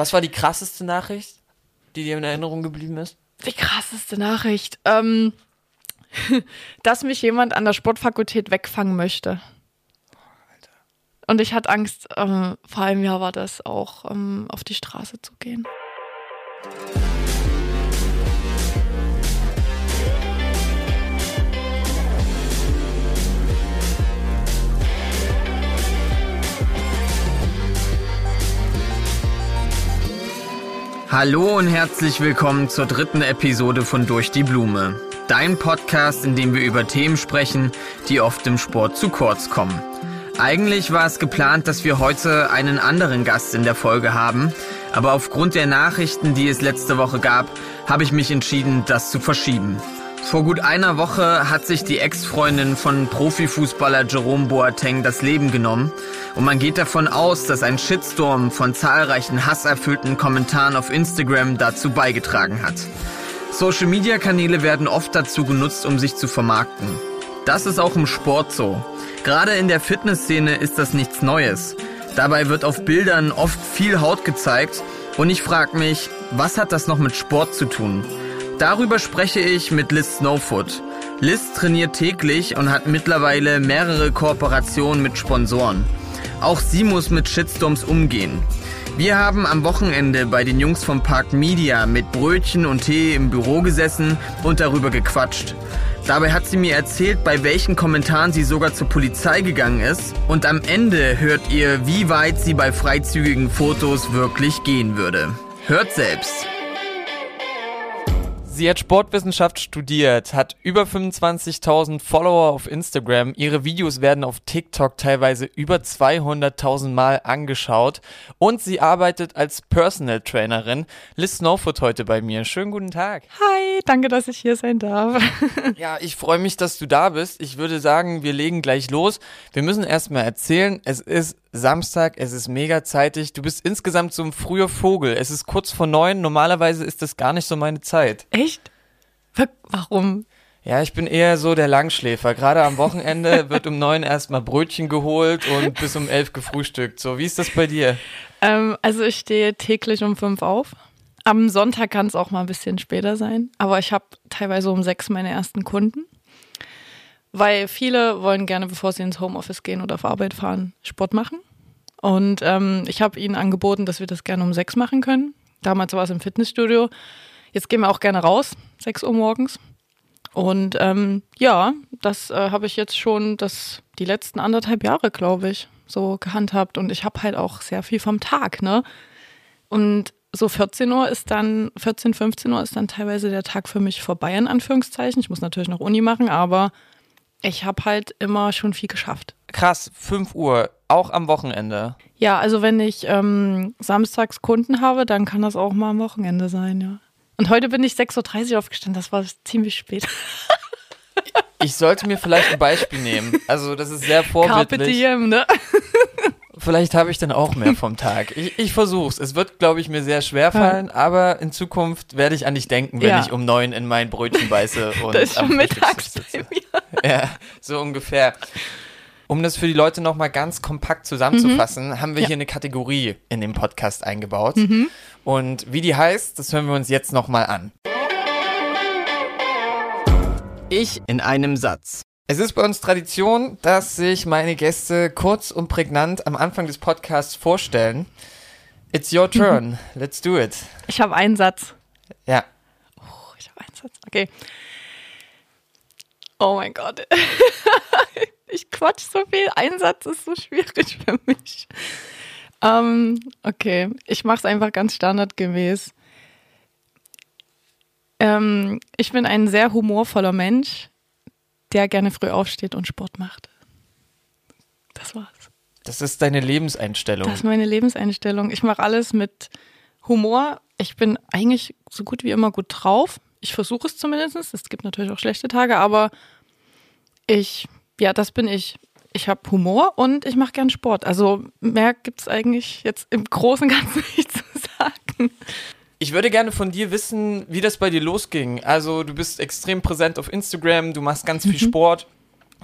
Was war die krasseste Nachricht, die dir in Erinnerung geblieben ist? Die krasseste Nachricht. Ähm, dass mich jemand an der Sportfakultät wegfangen möchte. Und ich hatte Angst, ähm, vor einem Jahr war das auch, ähm, auf die Straße zu gehen. Hallo und herzlich willkommen zur dritten Episode von Durch die Blume. Dein Podcast, in dem wir über Themen sprechen, die oft im Sport zu kurz kommen. Eigentlich war es geplant, dass wir heute einen anderen Gast in der Folge haben, aber aufgrund der Nachrichten, die es letzte Woche gab, habe ich mich entschieden, das zu verschieben. Vor gut einer Woche hat sich die Ex-Freundin von Profifußballer Jerome Boateng das Leben genommen und man geht davon aus, dass ein Shitstorm von zahlreichen hasserfüllten Kommentaren auf Instagram dazu beigetragen hat. Social-Media-Kanäle werden oft dazu genutzt, um sich zu vermarkten. Das ist auch im Sport so. Gerade in der Fitnessszene ist das nichts Neues. Dabei wird auf Bildern oft viel Haut gezeigt und ich frage mich, was hat das noch mit Sport zu tun? Darüber spreche ich mit Liz Snowfoot. Liz trainiert täglich und hat mittlerweile mehrere Kooperationen mit Sponsoren. Auch sie muss mit Shitstorms umgehen. Wir haben am Wochenende bei den Jungs vom Park Media mit Brötchen und Tee im Büro gesessen und darüber gequatscht. Dabei hat sie mir erzählt, bei welchen Kommentaren sie sogar zur Polizei gegangen ist. Und am Ende hört ihr, wie weit sie bei freizügigen Fotos wirklich gehen würde. Hört selbst. Sie hat Sportwissenschaft studiert, hat über 25.000 Follower auf Instagram. Ihre Videos werden auf TikTok teilweise über 200.000 Mal angeschaut. Und sie arbeitet als Personal Trainerin. Liz Snowfoot heute bei mir. Schönen guten Tag. Hi, danke, dass ich hier sein darf. Ja, ich freue mich, dass du da bist. Ich würde sagen, wir legen gleich los. Wir müssen erstmal erzählen, es ist Samstag, es ist mega zeitig. Du bist insgesamt so ein früher Vogel. Es ist kurz vor neun. Normalerweise ist das gar nicht so meine Zeit. Echt? Wa- Warum? Ja, ich bin eher so der Langschläfer. Gerade am Wochenende wird um neun erstmal Brötchen geholt und bis um elf gefrühstückt. So, wie ist das bei dir? Ähm, also ich stehe täglich um fünf auf. Am Sonntag kann es auch mal ein bisschen später sein, aber ich habe teilweise um sechs meine ersten Kunden. Weil viele wollen gerne, bevor sie ins Homeoffice gehen oder auf Arbeit fahren, Sport machen. Und ähm, ich habe ihnen angeboten, dass wir das gerne um sechs machen können. Damals war es im Fitnessstudio. Jetzt gehen wir auch gerne raus, sechs Uhr morgens. Und ähm, ja, das äh, habe ich jetzt schon das, die letzten anderthalb Jahre, glaube ich, so gehandhabt. Und ich habe halt auch sehr viel vom Tag, ne? Und so 14 Uhr ist dann, 14, 15 Uhr ist dann teilweise der Tag für mich vorbei, in Anführungszeichen. Ich muss natürlich noch Uni machen, aber ich habe halt immer schon viel geschafft. Krass, 5 Uhr, auch am Wochenende. Ja, also wenn ich ähm, samstags Kunden habe, dann kann das auch mal am Wochenende sein, ja. Und heute bin ich 6.30 Uhr aufgestanden, das war ziemlich spät. Ich sollte mir vielleicht ein Beispiel nehmen. Also, das ist sehr Carpe vorbildlich. diem, ne? Vielleicht habe ich dann auch mehr vom Tag. Ich, ich versuch's. Es wird, glaube ich, mir sehr schwer fallen, aber in Zukunft werde ich an dich denken, wenn Ja. ich um neun in mein Brötchen beiße und Das ist am schon mittags sitze. mir. Ja, so ungefähr. Um das für die Leute nochmal ganz kompakt zusammenzufassen, haben wir Ja. hier eine Kategorie in dem Podcast eingebaut. Und wie die heißt, das hören wir uns jetzt nochmal an. Ich in einem Satz. Es ist bei uns Tradition, dass sich meine Gäste kurz und prägnant am Anfang des Podcasts vorstellen. It's your turn. Let's do it. Ich habe einen Satz. Ja. Oh, ich habe einen Satz. Okay. Oh mein Gott. ich quatsch so viel. Ein Satz ist so schwierig für mich. Ähm, okay, ich mache es einfach ganz standardgemäß. Ähm, ich bin ein sehr humorvoller Mensch, der gerne früh aufsteht und Sport macht. Das war's. Das ist deine Lebenseinstellung. Das ist meine Lebenseinstellung. Ich mache alles mit Humor. Ich bin eigentlich so gut wie immer gut drauf. Ich versuche es zumindest. Es gibt natürlich auch schlechte Tage, aber ich, ja, das bin ich. Ich habe Humor und ich mache gern Sport. Also mehr gibt es eigentlich jetzt im Großen und Ganzen nicht zu sagen. Ich würde gerne von dir wissen, wie das bei dir losging. Also du bist extrem präsent auf Instagram, du machst ganz viel Mhm. Sport.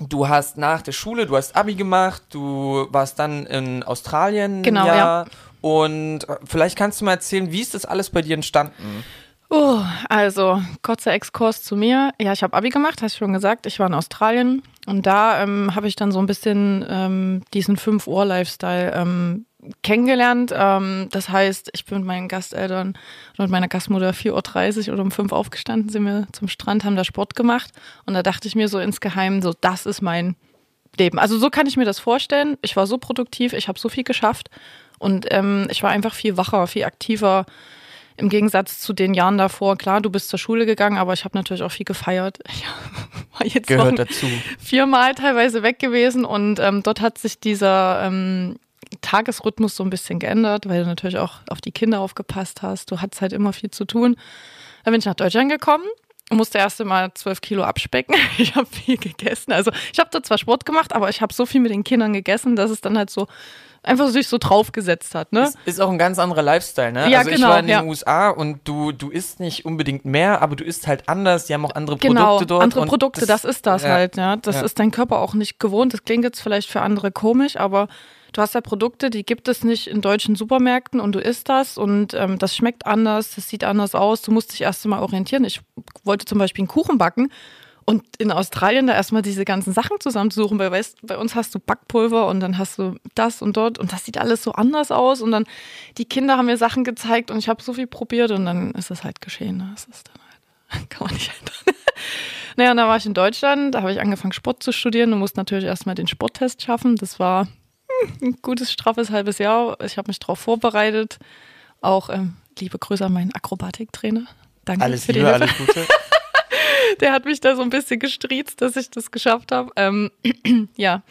Du hast nach der Schule, du hast Abi gemacht, du warst dann in Australien Genau, ein Jahr Und äh, vielleicht kannst du mal erzählen, wie ist das alles bei dir entstanden? Oh, also kurzer Exkurs zu mir. Ja, ich habe Abi gemacht, hast du schon gesagt. Ich war in Australien und da ähm, habe ich dann so ein bisschen ähm, diesen 5 Uhr Lifestyle ähm, kennengelernt. Ähm, das heißt, ich bin mit meinen Gasteltern und mit meiner Gastmutter 4.30 Uhr oder um 5 Uhr aufgestanden, sind wir zum Strand, haben da Sport gemacht und da dachte ich mir so insgeheim, so das ist mein Leben. Also so kann ich mir das vorstellen. Ich war so produktiv, ich habe so viel geschafft und ähm, ich war einfach viel wacher, viel aktiver im Gegensatz zu den Jahren davor, klar, du bist zur Schule gegangen, aber ich habe natürlich auch viel gefeiert. Ich war jetzt Gehört dazu. viermal teilweise weg gewesen und ähm, dort hat sich dieser ähm, Tagesrhythmus so ein bisschen geändert, weil du natürlich auch auf die Kinder aufgepasst hast. Du hattest halt immer viel zu tun. Dann bin ich nach Deutschland gekommen und musste erst einmal zwölf Kilo abspecken. Ich habe viel gegessen. Also ich habe da zwar Sport gemacht, aber ich habe so viel mit den Kindern gegessen, dass es dann halt so einfach sich so draufgesetzt hat. Ne? Ist, ist auch ein ganz anderer Lifestyle, ne? Ja, also ich genau, war in den ja. USA und du, du isst nicht unbedingt mehr, aber du isst halt anders. Die haben auch andere Genau, Produkte dort. andere Produkte, das, ist das ja. halt, ja. Das ist dein Körper auch nicht gewohnt. Das klingt jetzt vielleicht für andere komisch, aber du hast ja Produkte, die gibt es nicht in deutschen Supermärkten und du isst das und ähm, das schmeckt anders, das sieht anders aus. Du musst dich erst mal orientieren. Ich wollte zum Beispiel einen Kuchen backen und in Australien da erstmal diese ganzen Sachen zusammensuchen, weil weißt, bei uns hast du Backpulver und dann hast du das und dort und das sieht alles so anders aus und dann die Kinder haben mir Sachen gezeigt und ich habe so viel probiert und dann ist es halt geschehen. ne? Das ist dann halt, kann man nicht ändern. naja, und dann war ich in Deutschland, da habe ich angefangen Sport zu studieren und musste natürlich erstmal den Sporttest schaffen. Das war ein gutes, straffes halbes Jahr. Ich habe mich darauf vorbereitet. Auch ähm, liebe Grüße an meinen Akrobatiktrainer. Danke Alles für die Liebe, Hilfe alles Gute. der hat mich da so ein bisschen gestriezt, dass ich das geschafft habe. Ähm, ja.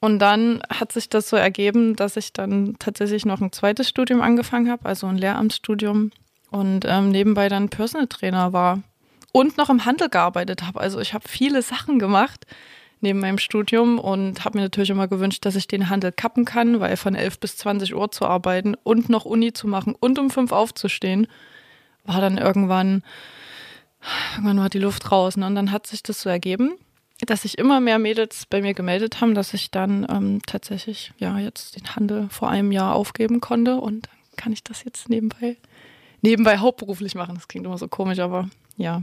Und dann hat sich das so ergeben, dass ich dann tatsächlich noch ein zweites Studium angefangen habe, also ein Lehramtsstudium und ähm, nebenbei dann Personal Trainer war und noch im Handel gearbeitet habe. Also ich habe viele Sachen gemacht neben meinem Studium und habe mir natürlich immer gewünscht, dass ich den Handel kappen kann, weil von 11 bis 20 Uhr zu arbeiten und noch Uni zu machen und um fünf aufzustehen, war dann irgendwann irgendwann war die Luft raus. Ne? Und dann hat sich das so ergeben, dass sich immer mehr Mädels bei mir gemeldet haben, dass ich dann ähm, tatsächlich ja jetzt den Handel vor einem Jahr aufgeben konnte und dann kann ich das jetzt nebenbei nebenbei hauptberuflich machen. Das klingt immer so komisch, aber ja.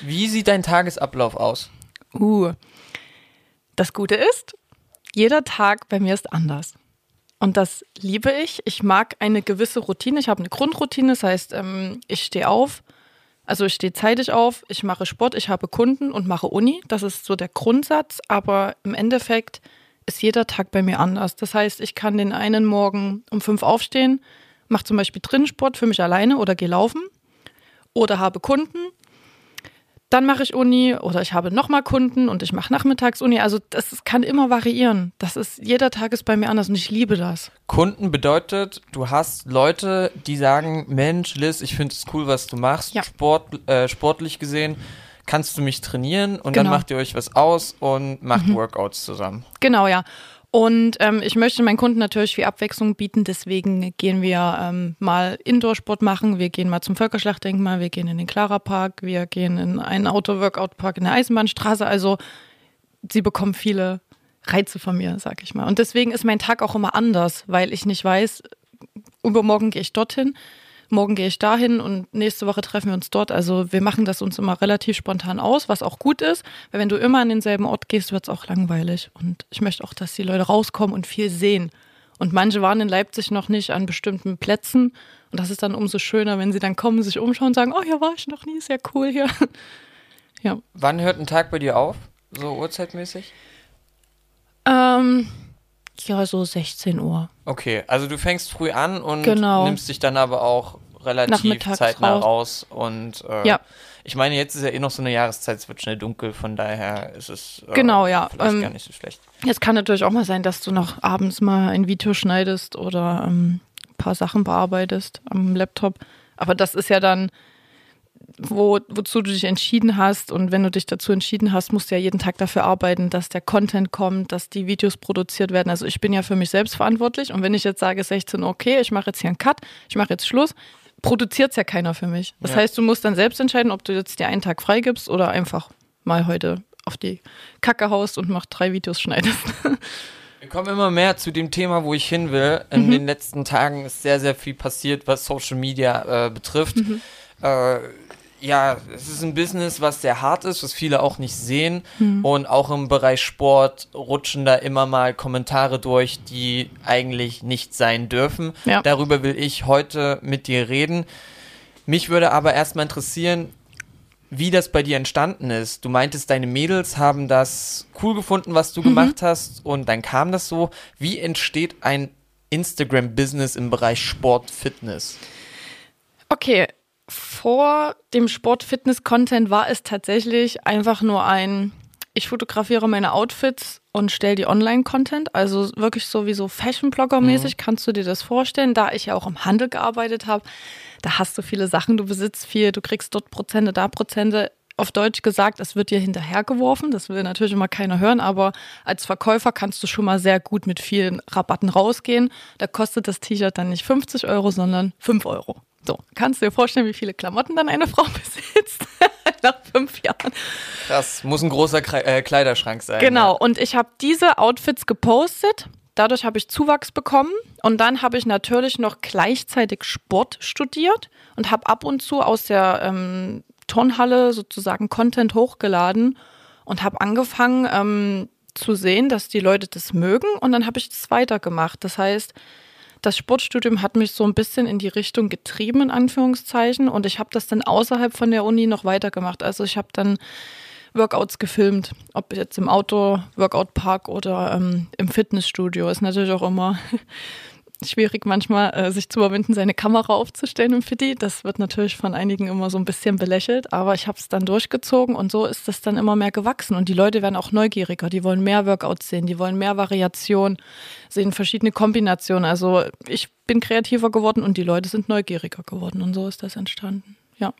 Wie sieht dein Tagesablauf aus? Uh. Das Gute ist, jeder Tag bei mir ist anders. Und das liebe ich. Ich mag eine gewisse Routine. Ich habe eine Grundroutine, das heißt, ähm, ich stehe auf, also ich stehe zeitig auf, ich mache Sport, ich habe Kunden und mache Uni. Das ist so der Grundsatz, aber im Endeffekt ist jeder Tag bei mir anders. Das heißt, ich kann den einen Morgen um fünf aufstehen, mache zum Beispiel Trinnensport für mich alleine oder gehe laufen oder habe Kunden. Dann mache ich Uni oder ich habe nochmal Kunden und ich mache Nachmittagsuni. Also das kann immer variieren. Das ist, jeder Tag ist bei mir anders und ich liebe das. Kunden bedeutet, du hast Leute, die sagen, Mensch, Liz, ich finde es cool, was du machst. Ja. Sport, äh, sportlich gesehen kannst du mich trainieren und dann Genau. macht ihr euch was aus und macht Workouts zusammen. Genau, ja. Und ähm, ich möchte meinen Kunden natürlich viel Abwechslung bieten, deswegen gehen wir ähm, mal Indoor-Sport machen, wir gehen mal zum Völkerschlachtdenkmal, wir gehen in den Clara Park, wir gehen in einen Outdoor-Workout-Park in der Eisenbahnstraße. Also sie bekommen viele Reize von mir, sag ich mal. Und deswegen ist mein Tag auch immer anders, weil ich nicht weiß, übermorgen gehe ich dorthin, morgen gehe ich dahin und nächste Woche treffen wir uns dort. Also wir machen das uns immer relativ spontan aus, was auch gut ist, weil wenn du immer an denselben Ort gehst, wird es auch langweilig. Und ich möchte auch, dass die Leute rauskommen und viel sehen. Und manche waren in Leipzig noch nicht an bestimmten Plätzen. Und das ist dann umso schöner, wenn sie dann kommen, sich umschauen und sagen, oh, hier war ich noch nie, ist ja cool hier. ja. Wann hört ein Tag bei dir auf? So uhrzeitmäßig? Ähm, ja, so 16 Uhr. Okay, also du fängst früh an und Genau. nimmst dich dann aber auch relativ zeitnah raus. raus. Und äh, Ja. ich meine, jetzt ist ja eh noch so eine Jahreszeit, es wird schnell dunkel, von daher ist es äh, Genau, ja. vielleicht Ähm, gar nicht so schlecht. Es kann natürlich auch mal sein, dass du noch abends mal ein Video schneidest oder ähm, ein paar Sachen bearbeitest am Laptop. Aber das ist ja dann, wo, wozu du dich entschieden hast. Und wenn du dich dazu entschieden hast, musst du ja jeden Tag dafür arbeiten, dass der Content kommt, dass die Videos produziert werden. Also ich bin ja für mich selbst verantwortlich. Und wenn ich jetzt sage 16 Uhr, okay, ich mache jetzt hier einen Cut, ich mache jetzt Schluss, produziert es ja keiner für mich. Das Ja. heißt, du musst dann selbst entscheiden, ob du jetzt dir einen Tag freigibst oder einfach mal heute auf die Kacke haust und mach drei Videos schneidest. Wir kommen immer mehr zu dem Thema, wo ich hin will. In mhm. den letzten Tagen ist sehr, sehr viel passiert, was Social Media äh, betrifft. Mhm. Äh, ja, es ist ein Business, was sehr hart ist, was viele auch nicht sehen. Mhm. Und auch im Bereich Sport rutschen da immer mal Kommentare durch, die eigentlich nicht sein dürfen. Ja. Darüber will ich heute mit dir reden. Mich würde aber erstmal interessieren, wie das bei dir entstanden ist. Du meintest, deine Mädels haben das cool gefunden, was du mhm. gemacht hast und dann kam das so. Wie entsteht ein Instagram-Business im Bereich Sport, Fitness? Okay, vor dem Sport-Fitness-Content war es tatsächlich einfach nur ein, ich fotografiere meine Outfits und stelle die Online-Content. Also wirklich so wie so Fashion-Blogger-mäßig, mhm. kannst du dir das vorstellen. Da ich ja auch im Handel gearbeitet habe, da hast du viele Sachen, du besitzt viel, du kriegst dort Prozente, da Prozente. Auf Deutsch gesagt, es wird dir hinterhergeworfen. Das will natürlich immer keiner hören, aber als Verkäufer kannst du schon mal sehr gut mit vielen Rabatten rausgehen. Da kostet das T-Shirt dann nicht 50 Euro, sondern 5 Euro. So, kannst du dir vorstellen, wie viele Klamotten dann eine Frau besitzt nach fünf Jahren? Das muss ein großer äh, Kleiderschrank sein. Genau, ja. und ich habe diese Outfits gepostet. Dadurch habe ich Zuwachs bekommen und dann habe ich natürlich noch gleichzeitig Sport studiert und habe ab und zu aus der ähm, Turnhalle sozusagen Content hochgeladen und habe angefangen ähm, zu sehen, dass die Leute das mögen und dann habe ich das weitergemacht. Das heißt, das Sportstudium hat mich so ein bisschen in die Richtung getrieben, in Anführungszeichen. Und ich habe das dann außerhalb von der Uni noch weitergemacht. Also ich habe dann Workouts gefilmt, ob jetzt im Outdoor-Workout-Park oder ähm, im Fitnessstudio. Ist natürlich auch immer schwierig manchmal, äh, sich zu überwinden, seine Kamera aufzustellen im Fitti. Das wird natürlich von einigen immer so ein bisschen belächelt, aber ich habe es dann durchgezogen und so ist das dann immer mehr gewachsen. Und die Leute werden auch neugieriger, die wollen mehr Workouts sehen, die wollen mehr Variation, sehen verschiedene Kombinationen. Also ich bin kreativer geworden und die Leute sind neugieriger geworden und so ist das entstanden. Ja,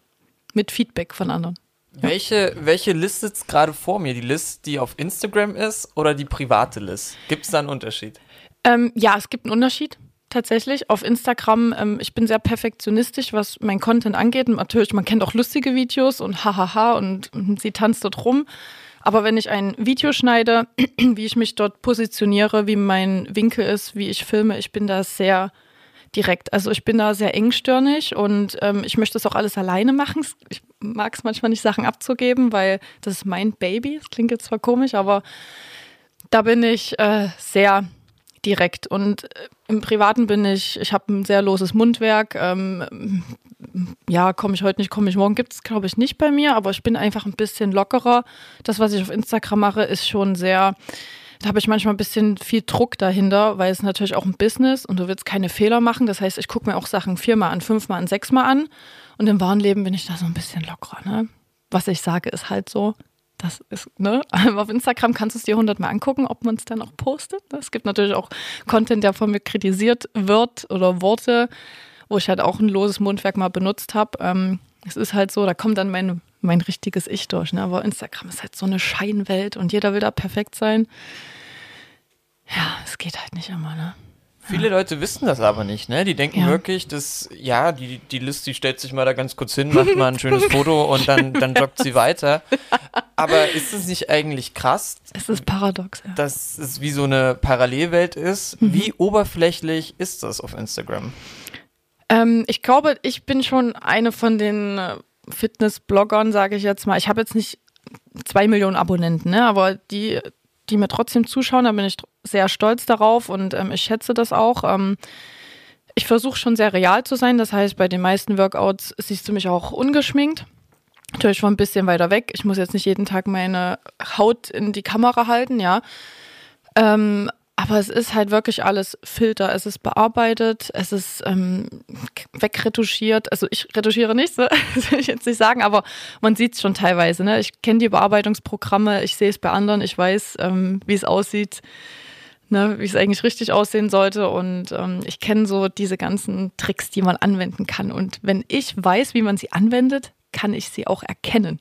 mit Feedback von anderen. Ja. Welche, welche List sitzt gerade vor mir? Die List, die auf Instagram ist oder die private List? Gibt es da einen Unterschied? Ähm, ja, es gibt einen Unterschied tatsächlich. Auf Instagram, ähm, ich bin sehr perfektionistisch, was mein Content angeht. Und natürlich, man kennt auch lustige Videos und hahaha und, sie tanzt dort rum. Aber wenn ich ein Video schneide, wie ich mich dort positioniere, wie mein Winkel ist, wie ich filme, ich bin da sehr direkt. Also ich bin da sehr engstirnig und ähm, ich möchte das auch alles alleine machen. Ich mag es manchmal nicht, Sachen abzugeben, weil das ist mein Baby. Das klingt jetzt zwar komisch, aber da bin ich äh, sehr direkt. Und äh, im Privaten bin ich, ich habe ein sehr loses Mundwerk. Ähm, ja, komme ich heute nicht, komme ich morgen, gibt es, glaube ich, nicht bei mir, aber ich bin einfach ein bisschen lockerer. Das, was ich auf Instagram mache, ist schon sehr, da habe ich manchmal ein bisschen viel Druck dahinter, weil es natürlich auch ein Business und du willst keine Fehler machen. Das heißt, ich gucke mir auch Sachen viermal an, fünfmal an, sechsmal an. Und im wahren Leben bin ich da so ein bisschen lockerer. Ne? Was ich sage, ist halt so. Das ist, ne? Auf Instagram kannst du es dir hundertmal angucken, ob man es dann auch postet. Es gibt natürlich auch Content, der von mir kritisiert wird oder Worte, wo ich halt auch ein loses Mundwerk mal benutzt habe. Ähm, es ist halt so, da kommt dann mein, mein richtiges Ich durch. Ne? Aber Instagram ist halt so eine Scheinwelt und jeder will da perfekt sein. Ja, es geht halt nicht immer, ne? Viele Leute wissen das aber nicht, ne? Die denken ja. wirklich, dass, ja, die, die List, die stellt sich mal da ganz kurz hin, macht mal ein schönes Foto und dann, dann joggt sie weiter. Aber ist es nicht eigentlich krass? Es ist paradox, ja. Dass es wie so eine Parallelwelt ist. Mhm. Wie oberflächlich ist das auf Instagram? Ähm, ich glaube, ich bin schon eine von den äh, Fitness-Bloggern, sage ich jetzt mal. Ich habe jetzt nicht zwei Millionen Abonnenten, ne? aber die die mir trotzdem zuschauen. Da bin ich sehr stolz darauf und ähm, ich schätze das auch. Ähm, ich versuche schon sehr real zu sein. Das heißt, bei den meisten Workouts siehst du mich auch ungeschminkt. Natürlich schon ein bisschen weiter weg. Ich muss jetzt nicht jeden Tag meine Haut in die Kamera halten, ja. Ähm, aber es ist halt wirklich alles Filter. Es ist bearbeitet, es ist ähm, wegretuschiert. Also ich retuschiere nicht, so, das will ich jetzt nicht sagen, aber man sieht es schon teilweise. Ne? Ich kenne die Bearbeitungsprogramme, ich sehe es bei anderen, ich weiß, ähm, wie es aussieht, ne? wie es eigentlich richtig aussehen sollte. Und ähm, ich kenne so diese ganzen Tricks, die man anwenden kann. Und wenn ich weiß, wie man sie anwendet, kann ich sie auch erkennen.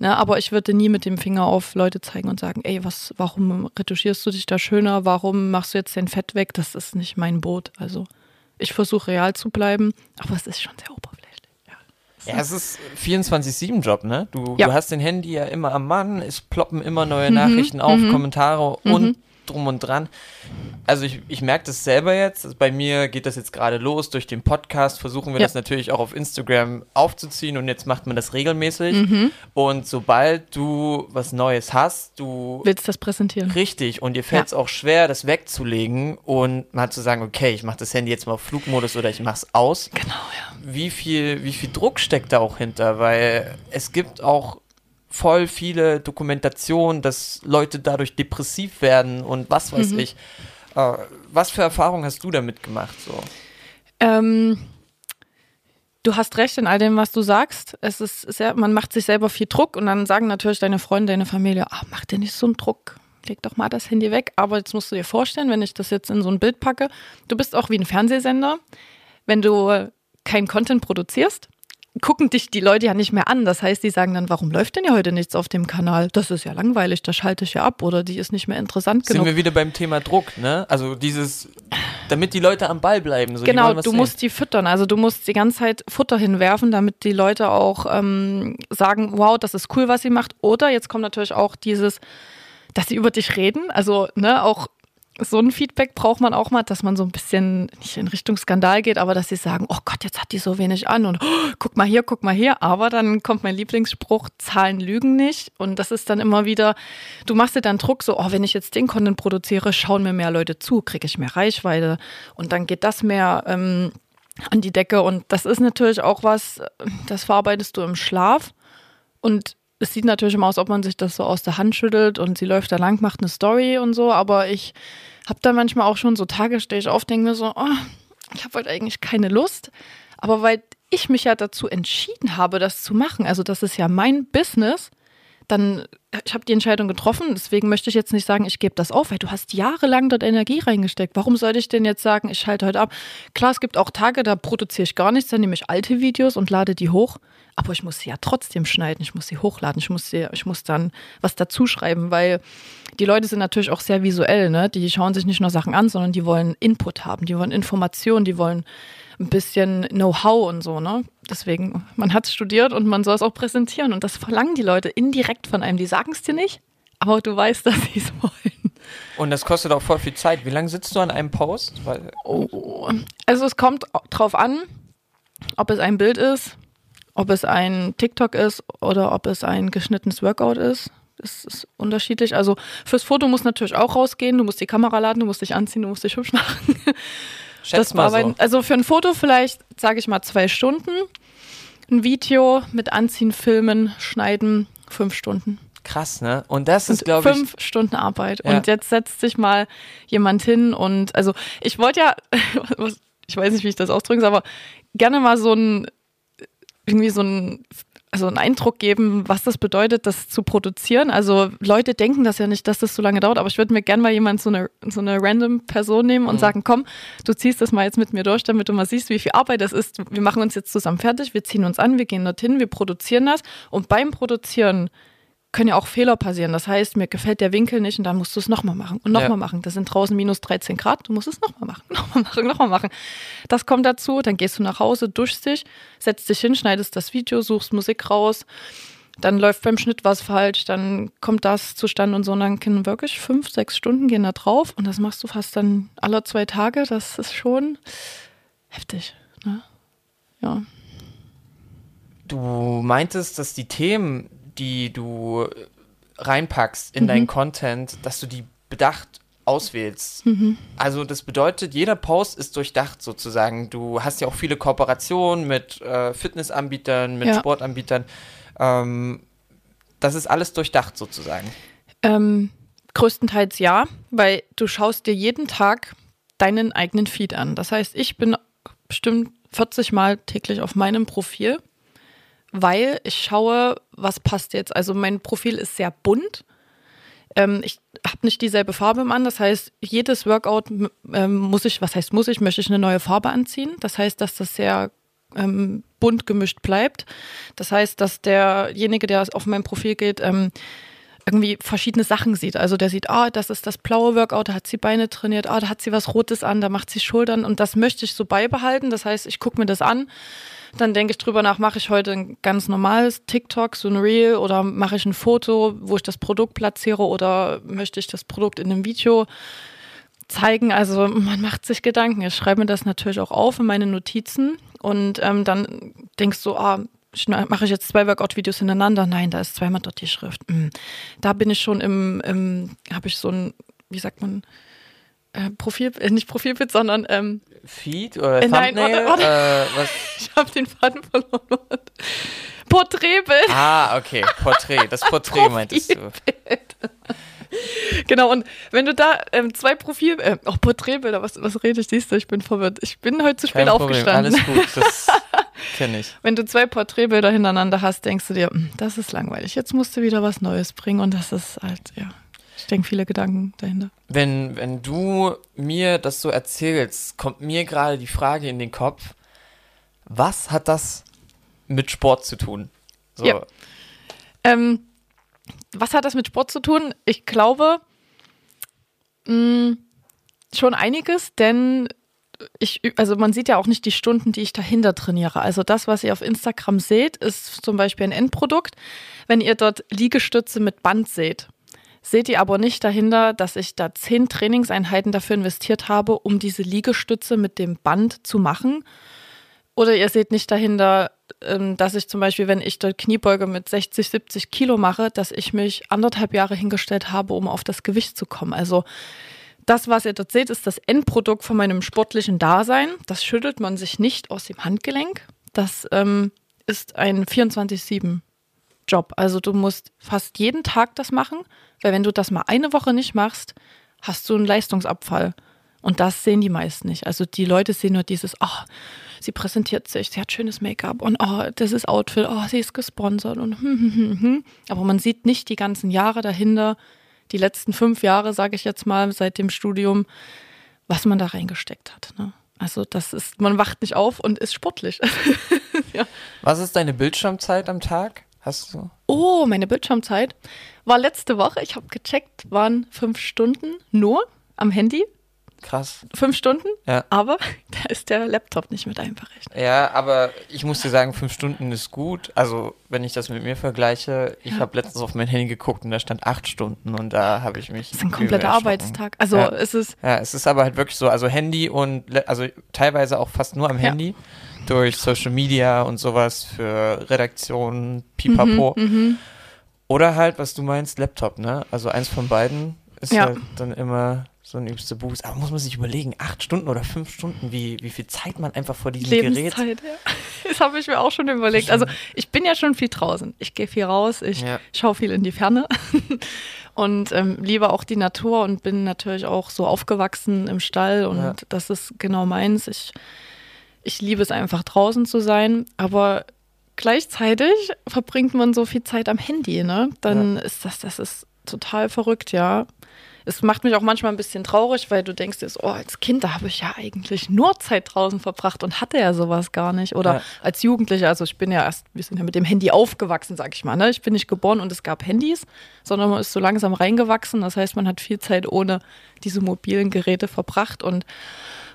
Ne, aber ich würde nie mit dem Finger auf Leute zeigen und sagen, ey, was, warum retuschierst du dich da schöner? Warum machst du jetzt dein Fett weg? Das ist nicht mein Boot. Also ich versuche real zu bleiben, aber es ist schon sehr oberflächlich. Ja, ja es ist 24-7-Job, ne? Du, ja. du hast den Handy ja immer am Mann, es ploppen immer neue mhm. Nachrichten auf, mhm. Kommentare mhm. und drum und dran. Also ich, ich merke das selber jetzt. Also bei mir geht das jetzt gerade los. Durch den Podcast versuchen wir Ja. das natürlich auch auf Instagram aufzuziehen und jetzt macht man das regelmäßig. Mhm. Und sobald du was Neues hast, du Willst das präsentieren? Richtig, und dir fällt es auch schwer, das wegzulegen und mal zu sagen, okay, ich mache das Handy jetzt mal auf Flugmodus oder ich mache es aus. Genau, ja. Wie viel, wie viel Druck steckt da auch hinter? Weil es gibt auch voll viele Dokumentationen, dass Leute dadurch depressiv werden und was weiß ich. Äh, was für Erfahrungen hast du damit gemacht? So? Ähm, du hast recht in all dem, was du sagst. Es ist sehr, man macht sich selber viel Druck und dann sagen natürlich deine Freunde, deine Familie, ah, mach dir nicht so einen Druck. Leg doch mal das Handy weg. Aber jetzt musst du dir vorstellen, wenn ich das jetzt in so ein Bild packe, du bist auch wie ein Fernsehsender. Wenn du kein Content produzierst, gucken dich die Leute ja nicht mehr an. Das heißt, die sagen dann, warum läuft denn ja heute nichts auf dem Kanal? Das ist ja langweilig, da schalte ich ja ab oder die ist nicht mehr interessant Sind genug. wir wieder beim Thema Druck, ne? Also dieses, damit die Leute am Ball bleiben. So, Genau, du sehen. musst die füttern. Also du musst die ganze Zeit Futter hinwerfen, damit die Leute auch ähm, sagen, wow, das ist cool, was sie macht. Oder jetzt kommt natürlich auch dieses, dass sie über dich reden. Also ne, auch so ein Feedback braucht man auch mal, dass man so ein bisschen nicht in Richtung Skandal geht, aber dass sie sagen, oh Gott, jetzt hat die so wenig an und oh, guck mal hier, guck mal hier. Aber dann kommt mein Lieblingsspruch, Zahlen lügen nicht. Und das ist dann immer wieder, du machst dir dann Druck, so, oh, wenn ich jetzt den Content produziere, schauen mir mehr Leute zu, kriege ich mehr Reichweite und dann geht das mehr ähm, an die Decke. Und das ist natürlich auch was, das verarbeitest du im Schlaf. Und es sieht natürlich immer aus, ob man sich das so aus der Hand schüttelt und sie läuft da lang, macht eine Story und so, aber ich habe da manchmal auch schon so Tage, stehe ich auf, denke mir so, oh, ich habe heute eigentlich keine Lust. Aber weil ich mich ja dazu entschieden habe, das zu machen, also das ist ja mein Business, dann, ich habe die Entscheidung getroffen, deswegen möchte ich jetzt nicht sagen, ich gebe das auf, weil du hast jahrelang dort Energie reingesteckt. Warum sollte ich denn jetzt sagen, ich schalte heute ab? Klar, es gibt auch Tage, da produziere ich gar nichts, dann nehme ich alte Videos und lade die hoch, aber ich muss sie ja trotzdem schneiden, ich muss sie hochladen, ich muss, sie, ich muss dann was dazu schreiben, weil die Leute sind natürlich auch sehr visuell, ne? Die schauen sich nicht nur Sachen an, sondern die wollen Input haben, die wollen Informationen, die wollen ein bisschen Know-how und so, ne? Deswegen, man hat studiert und man soll es auch präsentieren und das verlangen die Leute indirekt von einem. Die sagen es dir nicht, aber du weißt, dass sie es wollen. Und das kostet auch voll viel Zeit. Wie lange sitzt du an einem Post? Weil, Oh. Also es kommt drauf an, ob es ein Bild ist, ob es ein TikTok ist oder ob es ein geschnittenes Workout ist. Das ist unterschiedlich. Also fürs Foto muss natürlich auch rausgehen. Du musst die Kamera laden, du musst dich anziehen, du musst dich hübsch machen. schätz mal bearbeiten. so. Also für ein Foto vielleicht, sage ich mal, zwei Stunden. Ein Video mit Anziehen, Filmen, Schneiden, fünf Stunden. Krass, ne? Und das ist, Und glaube ich, fünf Stunden Arbeit. Ja. Und jetzt setzt sich mal jemand hin und also ich wollte ja, ich weiß nicht, wie ich das ausdrücken soll, aber gerne mal so ein irgendwie so ein also einen Eindruck geben, was das bedeutet, das zu produzieren. Also Leute denken das ja nicht, dass das so lange dauert, aber ich würde mir gerne mal jemand so eine, so eine random Person nehmen und sagen, komm, du ziehst das mal jetzt mit mir durch, damit du mal siehst, wie viel Arbeit das ist. Wir machen uns jetzt zusammen fertig, wir ziehen uns an, wir gehen dorthin, wir produzieren das und beim Produzieren können ja auch Fehler passieren. Das heißt, mir gefällt der Winkel nicht und dann musst du es nochmal machen und nochmal Ja. machen. Das sind draußen minus 13 Grad, du musst es nochmal machen, nochmal machen, nochmal machen. Das kommt dazu, dann gehst du nach Hause, duschst dich, setzt dich hin, schneidest das Video, suchst Musik raus, dann läuft beim Schnitt was falsch, dann kommt das zustande und so. Und dann können wirklich fünf, sechs Stunden gehen da drauf und das machst du fast dann alle zwei Tage. Das ist schon heftig. Ne? Ja. du meintest, dass die Themen, die du reinpackst Mhm. in deinen Content, dass du die bedacht auswählst. Mhm. Also das bedeutet, jeder Post ist durchdacht sozusagen. Du hast ja auch viele Kooperationen mit äh, Fitnessanbietern, mit Ja. Sportanbietern. Ähm, das ist alles durchdacht sozusagen. Ähm, größtenteils ja, weil du schaust dir jeden Tag deinen eigenen Feed an. Das heißt, ich bin bestimmt 40 Mal täglich auf meinem Profil, weil ich schaue, was passt jetzt. Also mein Profil ist sehr bunt. Ähm, ich habe nicht dieselbe Farbe im an. Das heißt, jedes Workout ähm, muss ich, was heißt muss ich, möchte ich eine neue Farbe anziehen. Das heißt, dass das sehr ähm, bunt gemischt bleibt. Das heißt, dass derjenige, der auf mein Profil geht, ähm, irgendwie verschiedene Sachen sieht. Also der sieht, ah, das ist das blaue Workout, da hat sie Beine trainiert, ah, da hat sie was Rotes an, da macht sie Schultern und das möchte ich so beibehalten. Das heißt, ich gucke mir das an, dann denke ich drüber nach, mache ich heute ein ganz normales TikTok, so ein Reel oder mache ich ein Foto, wo ich das Produkt platziere oder möchte ich das Produkt in einem Video zeigen. Also man macht sich Gedanken. Ich schreibe mir das natürlich auch auf in meine Notizen und ähm, dann denkst du, ah, mache ich jetzt zwei Workout-Videos hintereinander? Nein, da ist zweimal dort die Schrift. Hm. Da bin ich schon im, im habe ich so ein, wie sagt man, äh, Profil, äh, nicht Profilbild, sondern ähm, Feed oder äh, Nein, warte, warte. Äh, ich habe den Faden verloren. Porträtbild. Ah, okay, Porträt. Das Porträt meintest du. genau, und wenn du da ähm, zwei Profil, äh, auch Porträtbilder, was, was rede ich, siehst du, ich bin verwirrt. Ich bin heute zu spät Kein aufgestanden. Alles gut, das kenne ich. Wenn du zwei Porträtbilder hintereinander hast, denkst du dir, hm, das ist langweilig, jetzt musst du wieder was Neues bringen und das ist halt, ja, ich denke viele Gedanken dahinter. Wenn, wenn du mir das so erzählst, kommt mir gerade die Frage in den Kopf, was hat das mit Sport zu tun? So. Ja. Ähm, was hat das mit Sport zu tun? Ich glaube mh, mm, schon einiges, denn ich, also man sieht ja auch nicht die Stunden, die ich dahinter trainiere. Also das, was ihr auf Instagram seht, ist zum Beispiel ein Endprodukt. Wenn ihr dort Liegestütze mit Band seht, seht ihr aber nicht dahinter, dass ich da zehn Trainingseinheiten dafür investiert habe, um diese Liegestütze mit dem Band zu machen. Oder ihr seht nicht dahinter, ähm, dass ich zum Beispiel, wenn ich dort Kniebeuge mit 60, 70 Kilo mache, dass ich mich anderthalb Jahre hingestellt habe, um auf das Gewicht zu kommen. Also das, was ihr dort seht, ist das Endprodukt von meinem sportlichen Dasein. Das schüttelt man sich nicht aus dem Handgelenk. Das ähm, ist ein 24-7-Job. Also du musst fast jeden Tag das machen, weil wenn du das mal eine Woche nicht machst, hast du einen Leistungsabfall. Und das sehen die meisten nicht. Also die Leute sehen nur dieses, oh, sie präsentiert sich, sie hat schönes Make-up und oh, das ist Outfit, oh, sie ist gesponsert und hm, hm, hm. aber man sieht nicht die ganzen Jahre dahinter, die letzten fünf Jahre, sage ich jetzt mal, seit dem Studium, was man da reingesteckt hat. Ne? Also das ist, man wacht nicht auf und ist sportlich. ja. Was ist deine Bildschirmzeit am Tag? Hast du? Oh, meine Bildschirmzeit war letzte Woche, ich habe gecheckt, waren fünf Stunden nur am Handy. Krass. Fünf Stunden, ja. aber da ist der Laptop nicht mit einberechnet. Ja, aber ich muss dir sagen, fünf Stunden ist gut. Also, wenn ich das mit mir vergleiche, ich ja. habe letztens auf mein Handy geguckt und da stand acht Stunden und da habe ich mich. Das ist ein kompletter Arbeitstag. Also, ja. ist es. Ja, es ist aber halt wirklich so, also Handy und, also teilweise auch fast nur am Handy. Durch Social Media und sowas für Redaktionen, pipapo. Mhm, mhm, Oder halt, was du meinst, Laptop, ne? Also eins von beiden ist halt dann immer so ein übster Boost. Aber muss man sich überlegen, acht Stunden oder fünf Stunden, wie, wie viel Zeit man einfach vor diesem Lebenszeit, Gerät. Ja. Das habe ich mir auch schon überlegt. Also ich bin ja schon viel draußen. Ich gehe viel raus, ich ja. schaue viel in die Ferne und ähm, liebe auch die Natur und bin natürlich auch so aufgewachsen im Stall und ja. das ist genau meins. Ich, ich liebe es einfach draußen zu sein, aber gleichzeitig verbringt man so viel Zeit am Handy, ne? Dann ist das, das ist total verrückt, ja es macht mich auch manchmal ein bisschen traurig, weil du denkst dir, oh, als Kind, da habe ich ja eigentlich nur Zeit draußen verbracht und hatte ja sowas gar nicht. Oder ja. als Jugendlicher, also ich bin ja erst, wir sind ja mit dem Handy aufgewachsen, sag ich mal. Ne? Ich bin nicht geboren und es gab Handys, sondern man ist so langsam reingewachsen. Das heißt, man hat viel Zeit ohne diese mobilen Geräte verbracht und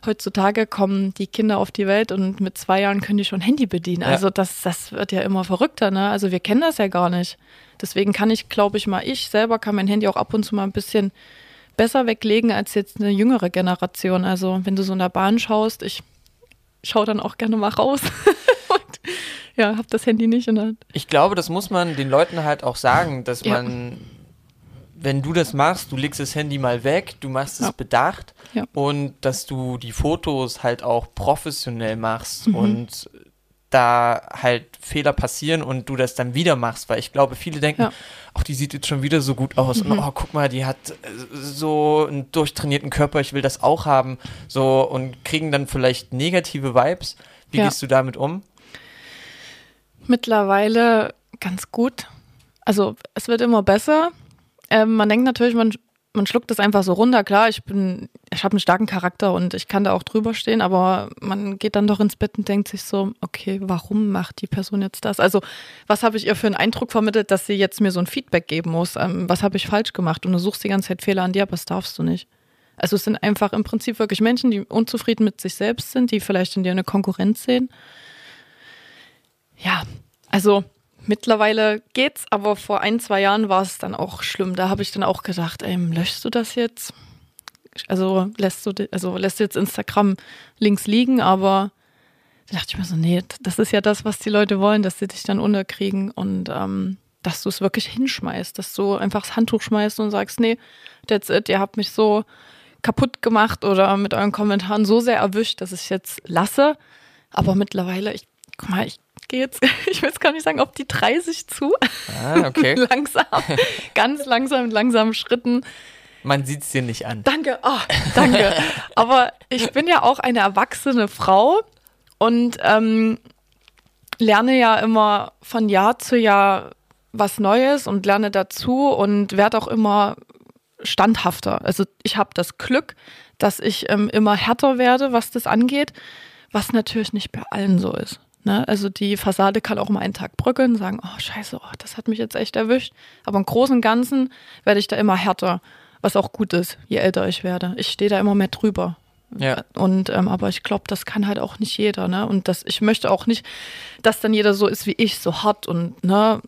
heutzutage kommen die Kinder auf die Welt und mit zwei Jahren können die schon Handy bedienen. Ja. Also das, das wird ja immer verrückter, ne? Also wir kennen das ja gar nicht. Deswegen kann ich, glaube ich mal, ich selber kann mein Handy auch ab und zu mal ein bisschen besser weglegen als jetzt eine jüngere Generation. Also wenn du so in der Bahn schaust, ich schaue dann auch gerne mal raus. und ja, hab das Handy nicht in der Hand. Ich glaube, das muss man den Leuten halt auch sagen, dass ja. man, wenn du das machst, du legst das Handy mal weg, du machst es ja. bedacht ja. und dass du die Fotos halt auch professionell machst mhm. und da halt Fehler passieren und du das dann wieder machst, weil ich glaube, viele denken, ja. ach, die sieht jetzt schon wieder so gut aus mhm. und oh, guck mal, die hat äh, so einen durchtrainierten Körper, ich will das auch haben, so und kriegen dann vielleicht negative Vibes. Wie gehst du damit um? Mittlerweile ganz gut. Also es wird immer besser. Ähm, man denkt natürlich, man man schluckt das einfach so runter. Klar, ich bin, ich habe einen starken Charakter und ich kann da auch drüber stehen, aber man geht dann doch ins Bett und denkt sich so, okay, warum macht die Person jetzt das? Also, was habe ich ihr für einen Eindruck vermittelt, dass sie jetzt mir so ein Feedback geben muss? Ähm, was habe ich falsch gemacht? Und du suchst die ganze Zeit Fehler an dir, aber das darfst du nicht. Also, es sind einfach im Prinzip wirklich Menschen, die unzufrieden mit sich selbst sind, die vielleicht in dir eine Konkurrenz sehen. Ja, also Mittlerweile geht's, aber vor ein, zwei Jahren war es dann auch schlimm. Da habe ich dann auch gedacht, ey, löschst du das jetzt? Also lässt du, also lässt du jetzt Instagram links liegen, aber da dachte ich mir so, nee, das ist ja das, was die Leute wollen, dass sie dich dann unterkriegen und ähm, dass du es wirklich hinschmeißt, dass du einfach das Handtuch schmeißt und sagst, nee, that's it, ihr habt mich so kaputt gemacht oder mit euren Kommentaren so sehr erwischt, dass ich jetzt lasse. Aber mittlerweile, ich, guck mal, ich gehe jetzt, ich will jetzt gar nicht sagen, ob die 30 zu. Ah, okay. langsam, ganz langsam, mit langsamen Schritten. Man sieht es dir nicht an. Danke, oh, danke. Aber ich bin ja auch eine erwachsene Frau und ähm, lerne ja immer von Jahr zu Jahr was Neues und lerne dazu und werde auch immer standhafter. Also ich habe das Glück, dass ich ähm, immer härter werde, was das angeht, was natürlich nicht bei allen so ist. Ne? Also die Fassade kann auch mal einen Tag bröckeln, sagen, oh scheiße, oh, das hat mich jetzt echt erwischt. Aber im Großen und Ganzen werde ich da immer härter, was auch gut ist, je älter ich werde. Ich stehe da immer mehr drüber. Ja. Und ähm, aber ich glaube, das kann halt auch nicht jeder, ne? Und das, ich möchte auch nicht, dass dann jeder so ist wie ich, so hart und ne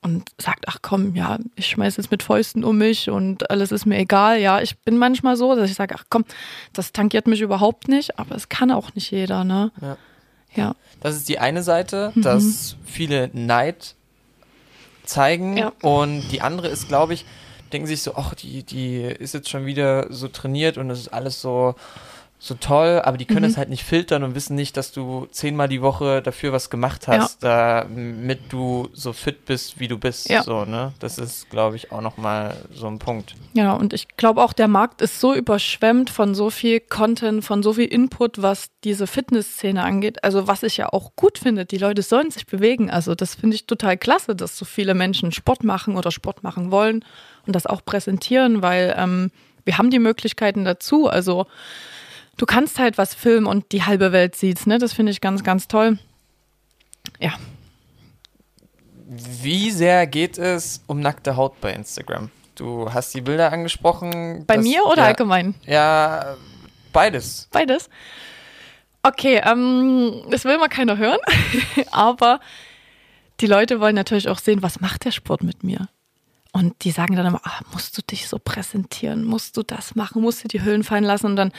und sagt, ach komm, ja, ich schmeiße jetzt mit Fäusten um mich und alles ist mir egal. Ja, ich bin manchmal so, dass ich sage, ach komm, das tankiert mich überhaupt nicht, aber es kann auch nicht jeder, ne? Ja. Ja. Das ist die eine Seite, mhm. dass viele Neid zeigen. Ja. Und die andere ist, glaube ich, denken sich so, ach, die, die ist jetzt schon wieder so trainiert und es ist alles so so toll, aber die können mhm. es halt nicht filtern und wissen nicht, dass du zehnmal die Woche dafür was gemacht hast, ja. damit du so fit bist, wie du bist. Ja. So, ne? Das ist, glaube ich, auch nochmal so ein Punkt. Ja, und ich glaube auch, der Markt ist so überschwemmt von so viel Content, von so viel Input, was diese Fitnessszene angeht. Also was ich ja auch gut finde, die Leute sollen sich bewegen. Also das finde ich total klasse, dass so viele Menschen Sport machen oder Sport machen wollen und das auch präsentieren, weil ähm, wir haben die Möglichkeiten dazu. Also du kannst halt was filmen und die halbe Welt sieht's, ne? Das finde ich ganz, ganz toll. Ja. Wie sehr geht es um nackte Haut bei Instagram? Du hast die Bilder angesprochen. Bei dass, mir oder ja, allgemein? Ja, beides. Beides. Okay, ähm, das will mal keiner hören, aber die Leute wollen natürlich auch sehen, was macht der Sport mit mir? Und die sagen dann immer, ah, musst du dich so präsentieren, musst du das machen, musst du die Hüllen fallen lassen und dann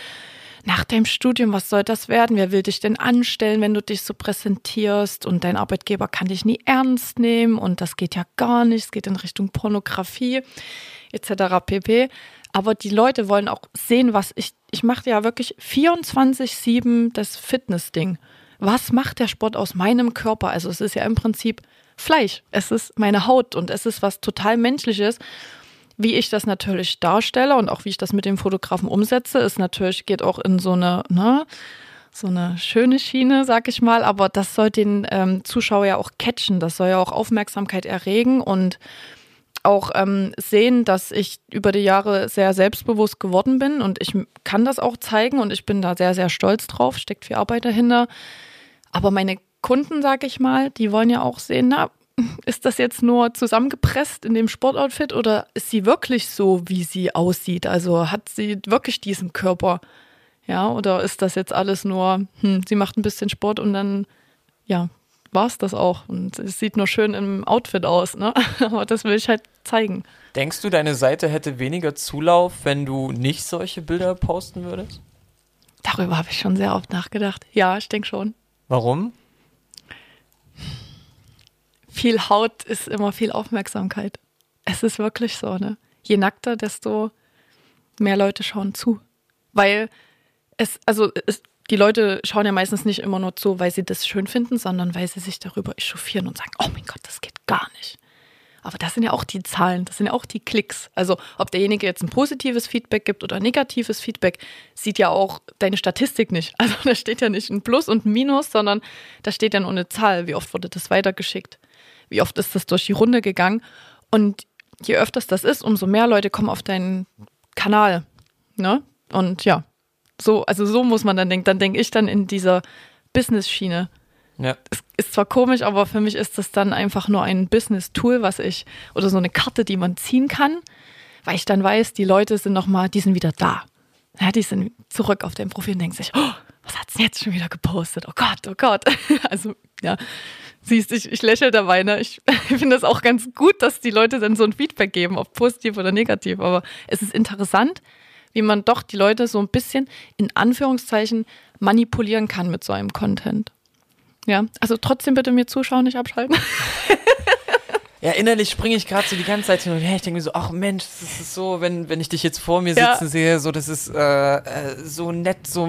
nach deinem Studium, was soll das werden? Wer will dich denn anstellen, wenn du dich so präsentierst? Und dein Arbeitgeber kann dich nie ernst nehmen und das geht ja gar nicht. Es geht in Richtung Pornografie etc. pp. Aber die Leute wollen auch sehen, was ich, ich mache ja wirklich 24-7 das Fitness-Ding. Was macht der Sport aus meinem Körper? Also es ist ja im Prinzip Fleisch. Es ist meine Haut und es ist was total Menschliches. Wie ich das natürlich darstelle und auch wie ich das mit dem Fotografen umsetze, ist natürlich, geht auch in so eine, ne, so eine schöne Schiene, sag ich mal, aber das soll den ähm, Zuschauer ja auch catchen, das soll ja auch Aufmerksamkeit erregen und auch ähm, sehen, dass ich über die Jahre sehr selbstbewusst geworden bin. Und ich kann das auch zeigen und ich bin da sehr, sehr stolz drauf, steckt viel Arbeit dahinter. Aber meine Kunden, sag ich mal, die wollen ja auch sehen, na, ist das jetzt nur zusammengepresst in dem Sportoutfit oder ist sie wirklich so, wie sie aussieht? Also hat sie wirklich diesen Körper? Ja, oder ist das jetzt alles nur, hm, sie macht ein bisschen Sport und dann, ja, war es das auch. Und es sieht nur schön im Outfit aus, ne? Aber das will ich halt zeigen. Denkst du, deine Seite hätte weniger Zulauf, wenn du nicht solche Bilder posten würdest? Darüber habe ich schon sehr oft nachgedacht. Ja, ich denke schon. Warum? Viel Haut ist immer viel Aufmerksamkeit. Es ist wirklich so, ne? Je nackter, desto mehr Leute schauen zu. Weil es, also es, die Leute schauen ja meistens nicht immer nur zu, weil sie das schön finden, sondern weil sie sich darüber echauffieren und sagen, oh mein Gott, das geht gar nicht. Aber das sind ja auch die Zahlen, das sind ja auch die Klicks. Also ob derjenige jetzt ein positives Feedback gibt oder negatives Feedback, sieht ja auch deine Statistik nicht. Also da steht ja nicht ein Plus und ein Minus, sondern da steht ja nur eine Zahl. Wie oft wurde das weitergeschickt? Wie oft ist das durch die Runde gegangen? Und je öfters das ist, umso mehr Leute kommen auf deinen Kanal. Ne? Und ja, so, also so muss man dann denken. Dann denke ich dann in dieser Business-Schiene. Ja. Es ist zwar komisch, aber für mich ist das dann einfach nur ein Business-Tool, was ich, oder so eine Karte, die man ziehen kann, weil ich dann weiß, die Leute sind nochmal, die sind wieder da. Ja, die sind zurück auf dem Profil und denken sich, oh, was hat's denn jetzt schon wieder gepostet? Oh Gott, oh Gott. Also, ja, siehst, ich, ich lächle dabei. Ne? Ich, ich finde das auch ganz gut, dass die Leute dann so ein Feedback geben, ob positiv oder negativ. Aber es ist interessant, wie man doch die Leute so ein bisschen in Anführungszeichen manipulieren kann mit so einem Content. Ja, also trotzdem bitte mir zuschauen, nicht abschalten. Ja, innerlich springe ich gerade so die ganze Zeit hin und her. Ich denke mir so, ach Mensch, das ist so, wenn, wenn ich dich jetzt vor mir Ja. sitzen sehe, so, das ist äh, äh, so nett, so,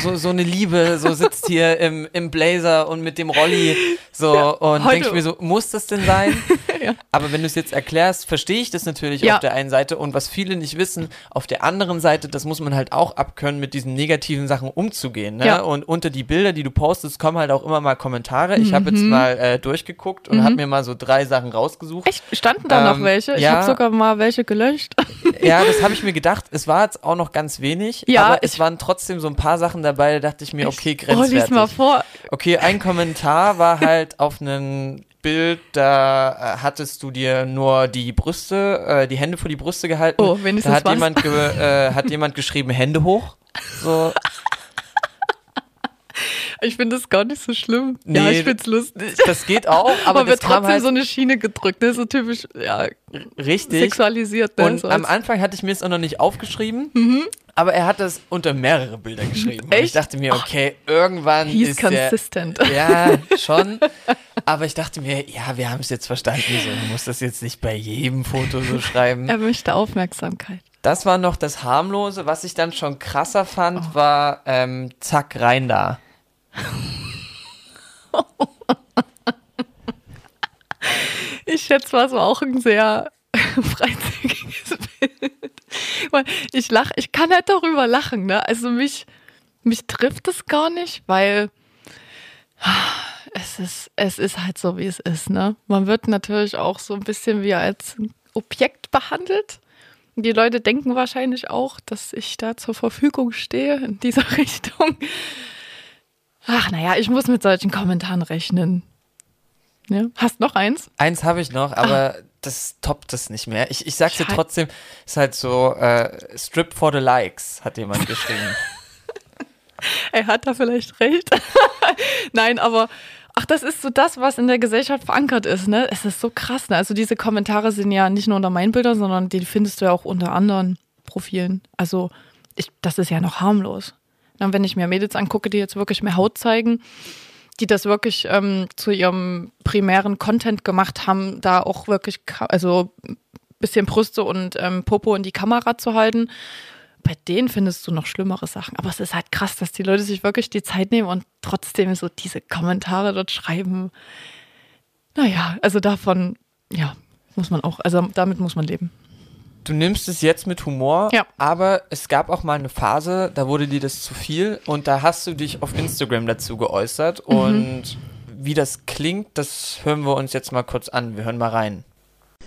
so, so eine Liebe, so sitzt hier im, im Blazer und mit dem Rolli, so, und heute- denke ich mir so, muss das denn sein? Ja. Aber wenn du es jetzt erklärst, verstehe ich das natürlich Ja. auf der einen Seite und was viele nicht wissen, auf der anderen Seite, das muss man halt auch abkönnen, mit diesen negativen Sachen umzugehen. Ne? Ja. Und unter die Bilder, die du postest, kommen halt auch immer mal Kommentare. Ich habe Mhm. jetzt mal äh, durchgeguckt und habe mir mal so drei Sachen rausgesucht. Echt? Standen da noch Ähm, welche? Ich ja. habe sogar mal welche gelöscht. Ja, das habe ich mir gedacht. Es war jetzt auch noch ganz wenig, Ja, aber es ich- waren trotzdem so ein paar Sachen dabei, da dachte ich mir, okay, Oh, lies grenzwertig. mal vor. Okay, ein Kommentar war halt auf einem Bild, da äh, hattest du dir nur die Brüste, äh, die Hände vor die Brüste gehalten. Oh, wenigstens da hat was. jemand, ge äh, hat jemand geschrieben, Hände hoch. So, Ich finde das gar nicht so schlimm. ja, Nee, ich finde es lustig. das geht auch, aber, Aber, wird trotzdem halt so eine Schiene gedrückt. Das ist so typisch, ja, richtig. sexualisiert. Ne? Und so am Anfang hatte ich mir es auch noch nicht aufgeschrieben, aber er hat das unter mehrere Bilder geschrieben. Und ich Echt? dachte mir, okay, irgendwann He's ist der, consistent. Ja, schon. Aber ich dachte mir, ja, wir haben es jetzt verstanden. So, du musst das jetzt nicht bei jedem Foto so schreiben. Er möchte Aufmerksamkeit. Das war noch das harmlose. Was ich dann schon krasser fand, Oh. war ähm, zack rein da. Ich schätze, war so auch ein sehr freizügiges Bild. Ich lache, ich kann halt darüber lachen, ne? Also mich, mich trifft es gar nicht, weil es ist, es ist halt so, wie es ist, ne? Man wird natürlich auch so ein bisschen wie als Objekt behandelt. Die Leute denken wahrscheinlich auch, dass ich da zur Verfügung stehe in dieser Richtung. Ach, naja, ich muss mit solchen Kommentaren rechnen. Ja. Hast noch eins? Eins habe ich noch, aber das toppt es nicht mehr. Ich, ich sag's dir trotzdem, ist halt so, äh, Strip for the Likes, hat jemand geschrieben. Er hat da vielleicht recht. Nein, aber ach, das ist so das, was in der Gesellschaft verankert ist, ne? Es ist so krass, ne? Also diese Kommentare sind ja nicht nur unter meinen Bildern, sondern die findest du ja auch unter anderen Profilen. Also ich, das ist ja noch harmlos. Wenn ich mir Mädels angucke, die jetzt wirklich mehr Haut zeigen, die das wirklich ähm, zu ihrem primären Content gemacht haben, da auch wirklich, also bisschen Brüste und ähm, Popo in die Kamera zu halten. Bei denen findest du noch schlimmere Sachen. Aber es ist halt krass, dass die Leute sich wirklich die Zeit nehmen und trotzdem so diese Kommentare dort schreiben. Naja, also davon, ja, muss man auch, also damit muss man leben. Du nimmst es jetzt mit Humor, Ja. aber es gab auch mal eine Phase, da wurde dir das zu viel und da hast du dich auf Instagram dazu geäußert Mhm. und wie das klingt, das hören wir uns jetzt mal kurz an. Wir hören mal rein.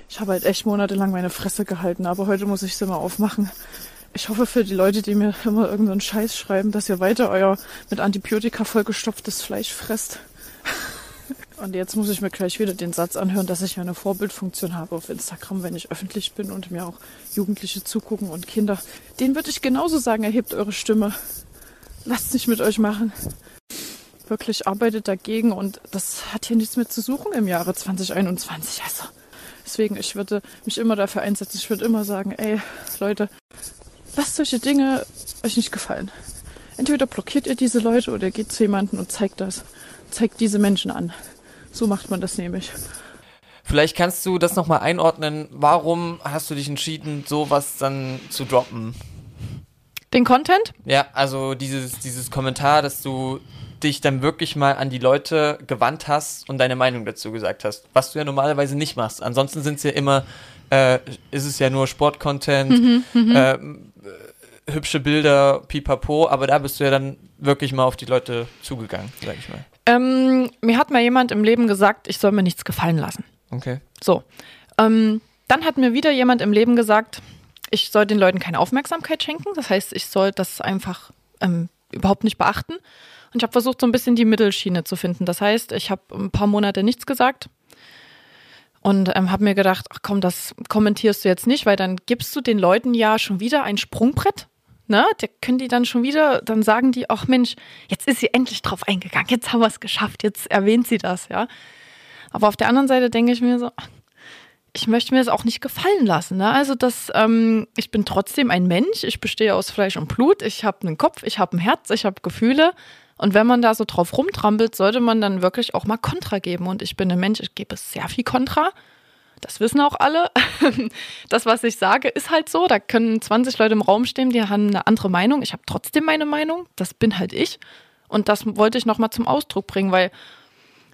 Ich habe halt echt monatelang meine Fresse gehalten, aber heute muss ich sie mal aufmachen. Ich hoffe für die Leute, die mir immer irgendeinen Scheiß schreiben, dass ihr weiter euer mit Antibiotika vollgestopftes Fleisch fresst. Und jetzt muss ich mir gleich wieder den Satz anhören, dass ich ja eine Vorbildfunktion habe auf Instagram, wenn ich öffentlich bin und mir auch Jugendliche zugucken und Kinder. Den würde ich genauso sagen, erhebt eure Stimme. Lasst nicht mit euch machen. Wirklich arbeitet dagegen und das hat hier nichts mehr zu suchen im Jahre 2021. Also Deswegen, ich würde mich immer dafür einsetzen. Ich würde immer sagen, ey, Leute, lasst solche Dinge euch nicht gefallen. Entweder blockiert ihr diese Leute oder geht zu jemandem und zeigt das. Zeigt diese Menschen an. So macht man das nämlich. Vielleicht kannst du das nochmal einordnen. Warum hast du dich entschieden, sowas dann zu droppen? Den Content? Ja, also dieses, dieses Kommentar, dass du dich dann wirklich mal an die Leute gewandt hast und deine Meinung dazu gesagt hast, was du ja normalerweise nicht machst. Ansonsten sind es ja immer, äh, ist es ja nur Sportcontent, äh, äh, hübsche Bilder, pipapo, aber da bist du ja dann wirklich mal auf die Leute zugegangen, sag ich mal. Ähm, mir hat mal jemand im Leben gesagt, ich soll mir nichts gefallen lassen. Okay. So. Ähm, dann hat mir wieder jemand im Leben gesagt, ich soll den Leuten keine Aufmerksamkeit schenken. Das heißt, ich soll das einfach ähm, überhaupt nicht beachten. Und ich habe versucht, so ein bisschen die Mittelschiene zu finden. Das heißt, ich habe ein paar Monate nichts gesagt und ähm, habe mir gedacht, ach komm, das kommentierst du jetzt nicht, weil dann gibst du den Leuten ja schon wieder ein Sprungbrett. Ne? Da können die dann schon wieder, dann sagen die, ach Mensch, jetzt ist sie endlich drauf eingegangen, jetzt haben wir es geschafft, jetzt erwähnt sie das, ja. Aber auf der anderen Seite denke ich mir so, ich möchte mir das auch nicht gefallen lassen. Ne? Also das, ähm, ich bin trotzdem ein Mensch, ich bestehe aus Fleisch und Blut, ich habe einen Kopf, ich habe ein Herz, ich habe Gefühle. Und wenn man da so drauf rumtrampelt, sollte man dann wirklich auch mal Kontra geben. Und ich bin ein Mensch, ich gebe sehr viel Kontra. Das wissen auch alle. Das, was ich sage, ist halt so. Da können 20 Leute im Raum stehen, die haben eine andere Meinung. Ich habe trotzdem meine Meinung. Das bin halt ich. Und das wollte ich nochmal zum Ausdruck bringen, weil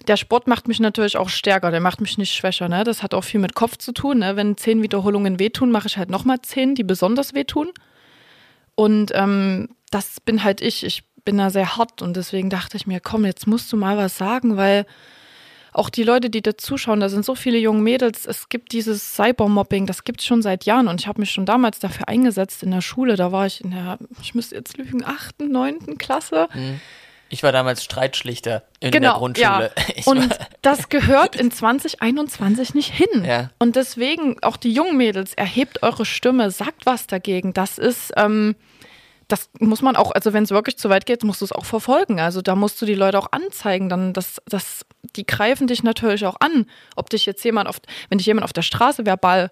der Sport macht mich natürlich auch stärker, der macht mich nicht schwächer. Ne? Das hat auch viel mit Kopf zu tun. Ne? Wenn zehn Wiederholungen wehtun, mache ich halt nochmal zehn, die besonders wehtun. Und ähm, das bin halt ich. Ich bin da sehr hart und deswegen dachte ich mir, komm, jetzt musst du mal was sagen, weil auch die Leute, die da zuschauen, da sind so viele junge Mädels, es gibt dieses Cybermobbing, das gibt es schon seit Jahren und ich habe mich schon damals dafür eingesetzt in der Schule, da war ich in der, ich müsste jetzt lügen, achten, neunten Klasse. Mhm. Ich war damals Streitschlichter in genau, der Grundschule. Ja. Und das gehört in 2021 nicht hin. Ja. Und deswegen, auch die jungen Mädels, erhebt eure Stimme, sagt was dagegen. Das ist, ähm, das muss man auch, also wenn es wirklich zu weit geht, musst du es auch verfolgen. Also da musst du die Leute auch anzeigen. Dann das, das, die greifen dich natürlich auch an. Ob dich jetzt jemand auf, wenn dich jemand auf der Straße verbal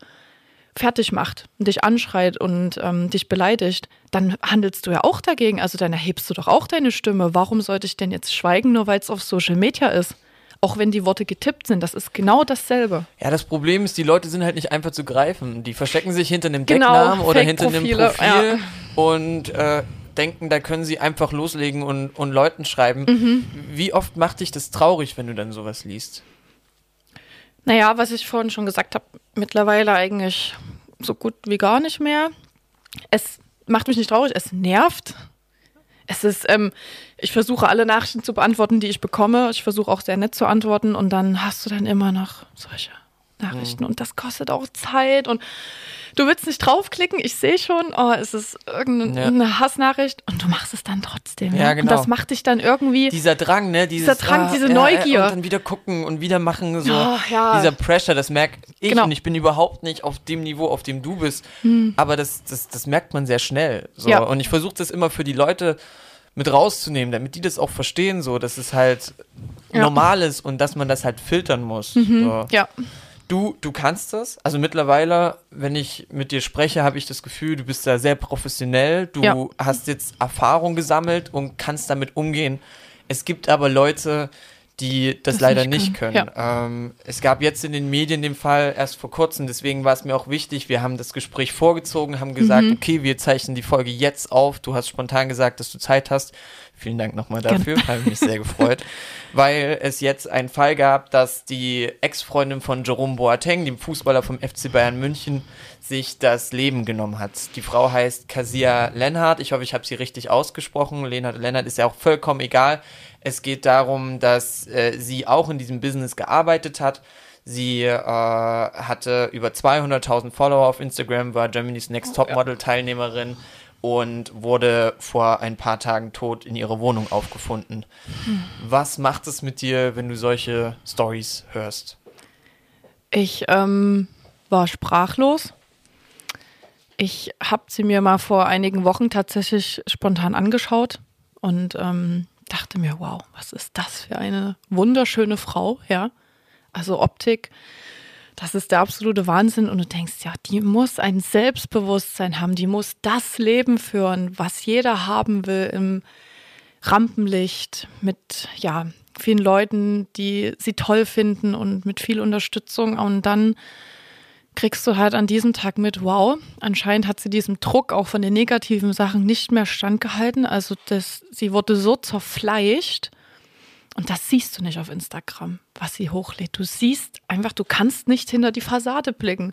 fertig macht und dich anschreit und ähm, dich beleidigt, dann handelst du ja auch dagegen. Also dann erhebst du doch auch deine Stimme. Warum sollte ich denn jetzt schweigen, nur weil es auf Social Media ist? Auch wenn die Worte getippt sind, das ist genau dasselbe. Ja, das Problem ist, die Leute sind halt nicht einfach zu greifen. Die verstecken sich hinter einem genau, Decknamen oder hinter einem Profil ja. und äh, denken, da können sie einfach loslegen und, und Leuten schreiben. Mhm. Wie oft macht dich das traurig, wenn du dann sowas liest? Naja, was ich vorhin schon gesagt habe, mittlerweile eigentlich so gut wie gar nicht mehr. Es macht mich nicht traurig, es nervt. Es ist, ähm, ich versuche alle Nachrichten zu beantworten, die ich bekomme. Ich versuche auch sehr nett zu antworten und dann hast du dann immer noch solche Nachrichten mhm. und das kostet auch Zeit und du willst nicht draufklicken, ich sehe schon, oh, es ist irgendeine ja. Hassnachricht und du machst es dann trotzdem. Ja, ja, genau. Und das macht dich dann irgendwie. Dieser Drang, ne? Dieses, dieser Drang, ah, diese Neugier. und dann wieder gucken und wieder machen, so. Oh, ja. Dieser Pressure, das merke ich genau. und ich bin überhaupt nicht auf dem Niveau, auf dem du bist. Hm. Aber das, das, das merkt man sehr schnell. So. Ja. Und ich versuche das immer für die Leute mit rauszunehmen, damit die das auch verstehen, so, dass es halt normal ist und dass man das halt filtern muss. Mhm. So. Ja du, du kannst das. Also mittlerweile, wenn ich mit dir spreche, habe ich das Gefühl, du bist da sehr professionell. Du ja. hast jetzt Erfahrung gesammelt und kannst damit umgehen. Es gibt aber Leute, die das, das leider nicht, nicht können. Ja. Ähm, es gab jetzt in den Medien den Fall erst vor kurzem, deswegen war es mir auch wichtig. Wir haben das Gespräch vorgezogen, haben gesagt, mhm. okay, wir zeichnen die Folge jetzt auf. Du hast spontan gesagt, dass du Zeit hast. Vielen Dank nochmal dafür, habe mich sehr gefreut, weil es jetzt einen Fall gab, dass die Ex-Freundin von Jerome Boateng, dem Fußballer vom FC Bayern München, sich das Leben genommen hat. Die Frau heißt Kasia Lennart. Ich hoffe, ich habe sie richtig ausgesprochen. Lennart Lennart ist ja auch vollkommen egal. Es geht darum, dass äh, sie auch in diesem Business gearbeitet hat. Sie äh, hatte über 200.000 Follower auf Instagram, war Germany's Next Top Model Teilnehmerin und wurde vor ein paar Tagen tot in ihrer Wohnung aufgefunden. Hm. Was macht es mit dir, wenn du solche Stories hörst? Ich ähm, war sprachlos. Ich habe sie mir mal vor einigen Wochen tatsächlich spontan angeschaut und ähm, dachte mir, wow, was ist das für eine wunderschöne Frau, ja? Also Optik, das ist der absolute Wahnsinn. Und du denkst, ja, die muss ein Selbstbewusstsein haben, die muss das Leben führen, was jeder haben will im Rampenlicht, mit ja, vielen Leuten, die sie toll finden und mit viel Unterstützung. Und dann kriegst du halt an diesem Tag mit, wow, anscheinend hat sie diesem Druck auch von den negativen Sachen nicht mehr standgehalten. Also das, sie wurde so zerfleischt und das siehst du nicht auf Instagram, was sie hochlädt. Du siehst einfach, du kannst nicht hinter die Fassade blicken.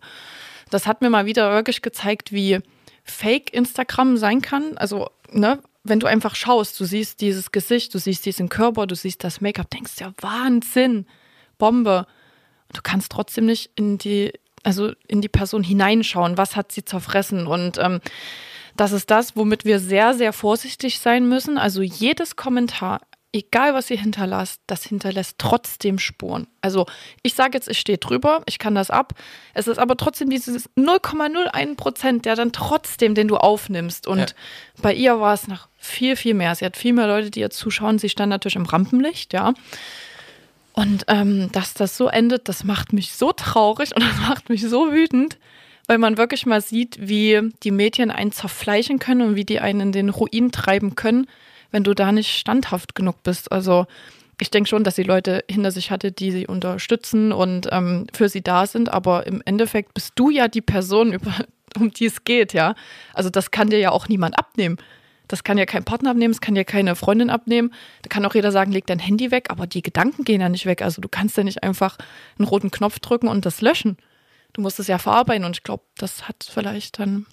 Das hat mir mal wieder wirklich gezeigt, wie fake Instagram sein kann. Also, ne, wenn du einfach schaust, du siehst dieses Gesicht, du siehst diesen Körper, du siehst das Make-up, denkst ja, Wahnsinn, Bombe. Du kannst trotzdem nicht in die also in die Person hineinschauen, was hat sie zerfressen und ähm, das ist das, womit wir sehr, sehr vorsichtig sein müssen. Also jedes Kommentar, egal was ihr hinterlasst, das hinterlässt trotzdem Spuren. Also ich sage jetzt, ich stehe drüber, ich kann das ab. Es ist aber trotzdem dieses 0,01 Prozent, der dann trotzdem, den du aufnimmst. Und ja. bei ihr war es noch viel, viel mehr. Sie hat viel mehr Leute, die ihr zuschauen. Sie stand natürlich im Rampenlicht, ja. Und ähm, dass das so endet, das macht mich so traurig und das macht mich so wütend, weil man wirklich mal sieht, wie die Medien einen zerfleischen können und wie die einen in den Ruin treiben können wenn du da nicht standhaft genug bist. Also ich denke schon, dass sie Leute hinter sich hatte, die sie unterstützen und ähm, für sie da sind, aber im Endeffekt bist du ja die Person, über, um die es geht, ja. Also das kann dir ja auch niemand abnehmen. Das kann ja kein Partner abnehmen, es kann ja keine Freundin abnehmen. Da kann auch jeder sagen, leg dein Handy weg, aber die Gedanken gehen ja nicht weg. Also du kannst ja nicht einfach einen roten Knopf drücken und das löschen. Du musst es ja verarbeiten und ich glaube, das hat vielleicht dann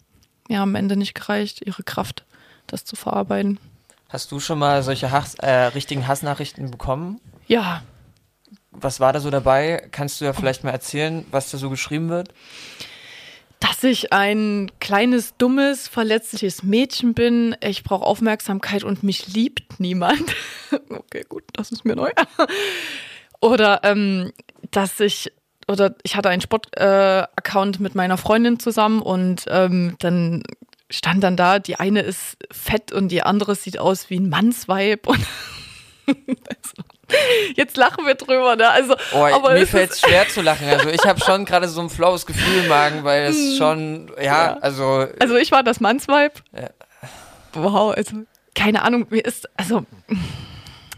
ja am Ende nicht gereicht, ihre Kraft, das zu verarbeiten. Hast du schon mal solche Hass, äh, richtigen Hassnachrichten bekommen? Ja. Was war da so dabei? Kannst du ja vielleicht mal erzählen, was da so geschrieben wird? Dass ich ein kleines, dummes, verletzliches Mädchen bin. Ich brauche Aufmerksamkeit und mich liebt niemand. okay, gut, das ist mir neu. oder ähm, dass ich oder ich hatte einen Sport-Account äh, mit meiner Freundin zusammen und ähm, dann stand dann da, die eine ist fett und die andere sieht aus wie ein Mannsweib. Und Jetzt lachen wir drüber, ne? Also, oh, aber mir fällt es schwer zu lachen. Also ich habe schon gerade so ein flaues Gefühl im Magen, weil es hm. schon, ja, ja, also. Also ich war das Mannsweib. Ja. Wow, also keine Ahnung, mir ist, also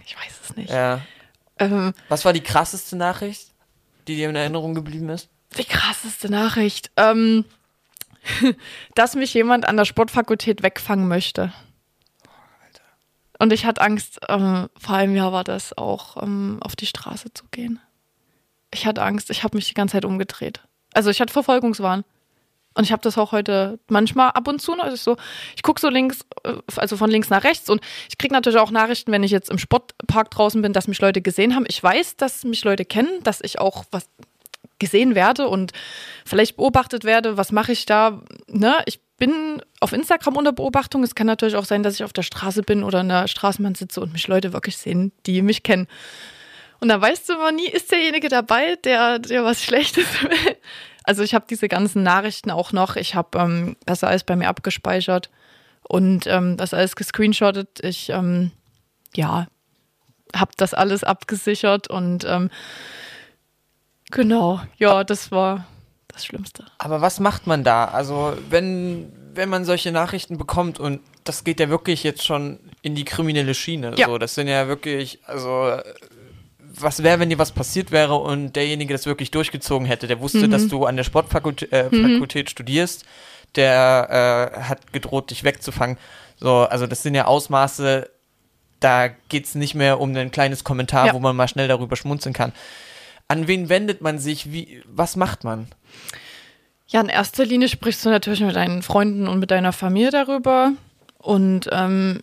ich weiß es nicht. Ja. Ähm, Was war die krasseste Nachricht, die dir in Erinnerung geblieben ist? Die krasseste Nachricht. Ähm, dass mich jemand an der Sportfakultät wegfangen möchte. Und ich hatte Angst, ähm, vor einem Jahr war das auch, ähm, auf die Straße zu gehen. Ich hatte Angst, ich habe mich die ganze Zeit umgedreht. Also ich hatte Verfolgungswahn. Und ich habe das auch heute manchmal ab und zu. Also ich, so, ich gucke so links, äh, also von links nach rechts. Und ich kriege natürlich auch Nachrichten, wenn ich jetzt im Sportpark draußen bin, dass mich Leute gesehen haben. Ich weiß, dass mich Leute kennen, dass ich auch was gesehen werde und vielleicht beobachtet werde, was mache ich da? Ne? Ich bin auf Instagram unter Beobachtung. Es kann natürlich auch sein, dass ich auf der Straße bin oder in der Straßenbahn sitze und mich Leute wirklich sehen, die mich kennen. Und da weißt du immer nie, ist derjenige dabei, der, der was Schlechtes will. Also ich habe diese ganzen Nachrichten auch noch. Ich habe ähm, das alles bei mir abgespeichert und ähm, das alles gescreenshottet. Ich, ähm, ja, habe das alles abgesichert und ähm, Genau, ja, das war das Schlimmste. Aber was macht man da? Also, wenn, wenn man solche Nachrichten bekommt und das geht ja wirklich jetzt schon in die kriminelle Schiene. Ja. So, das sind ja wirklich, also was wäre, wenn dir was passiert wäre und derjenige das wirklich durchgezogen hätte, der wusste, mhm. dass du an der Sportfakultät äh, mhm. studierst, der äh, hat gedroht, dich wegzufangen. So, also das sind ja Ausmaße, da geht es nicht mehr um ein kleines Kommentar, ja. wo man mal schnell darüber schmunzeln kann. An wen wendet man sich? Wie, was macht man? Ja, in erster Linie sprichst du natürlich mit deinen Freunden und mit deiner Familie darüber. Und ähm,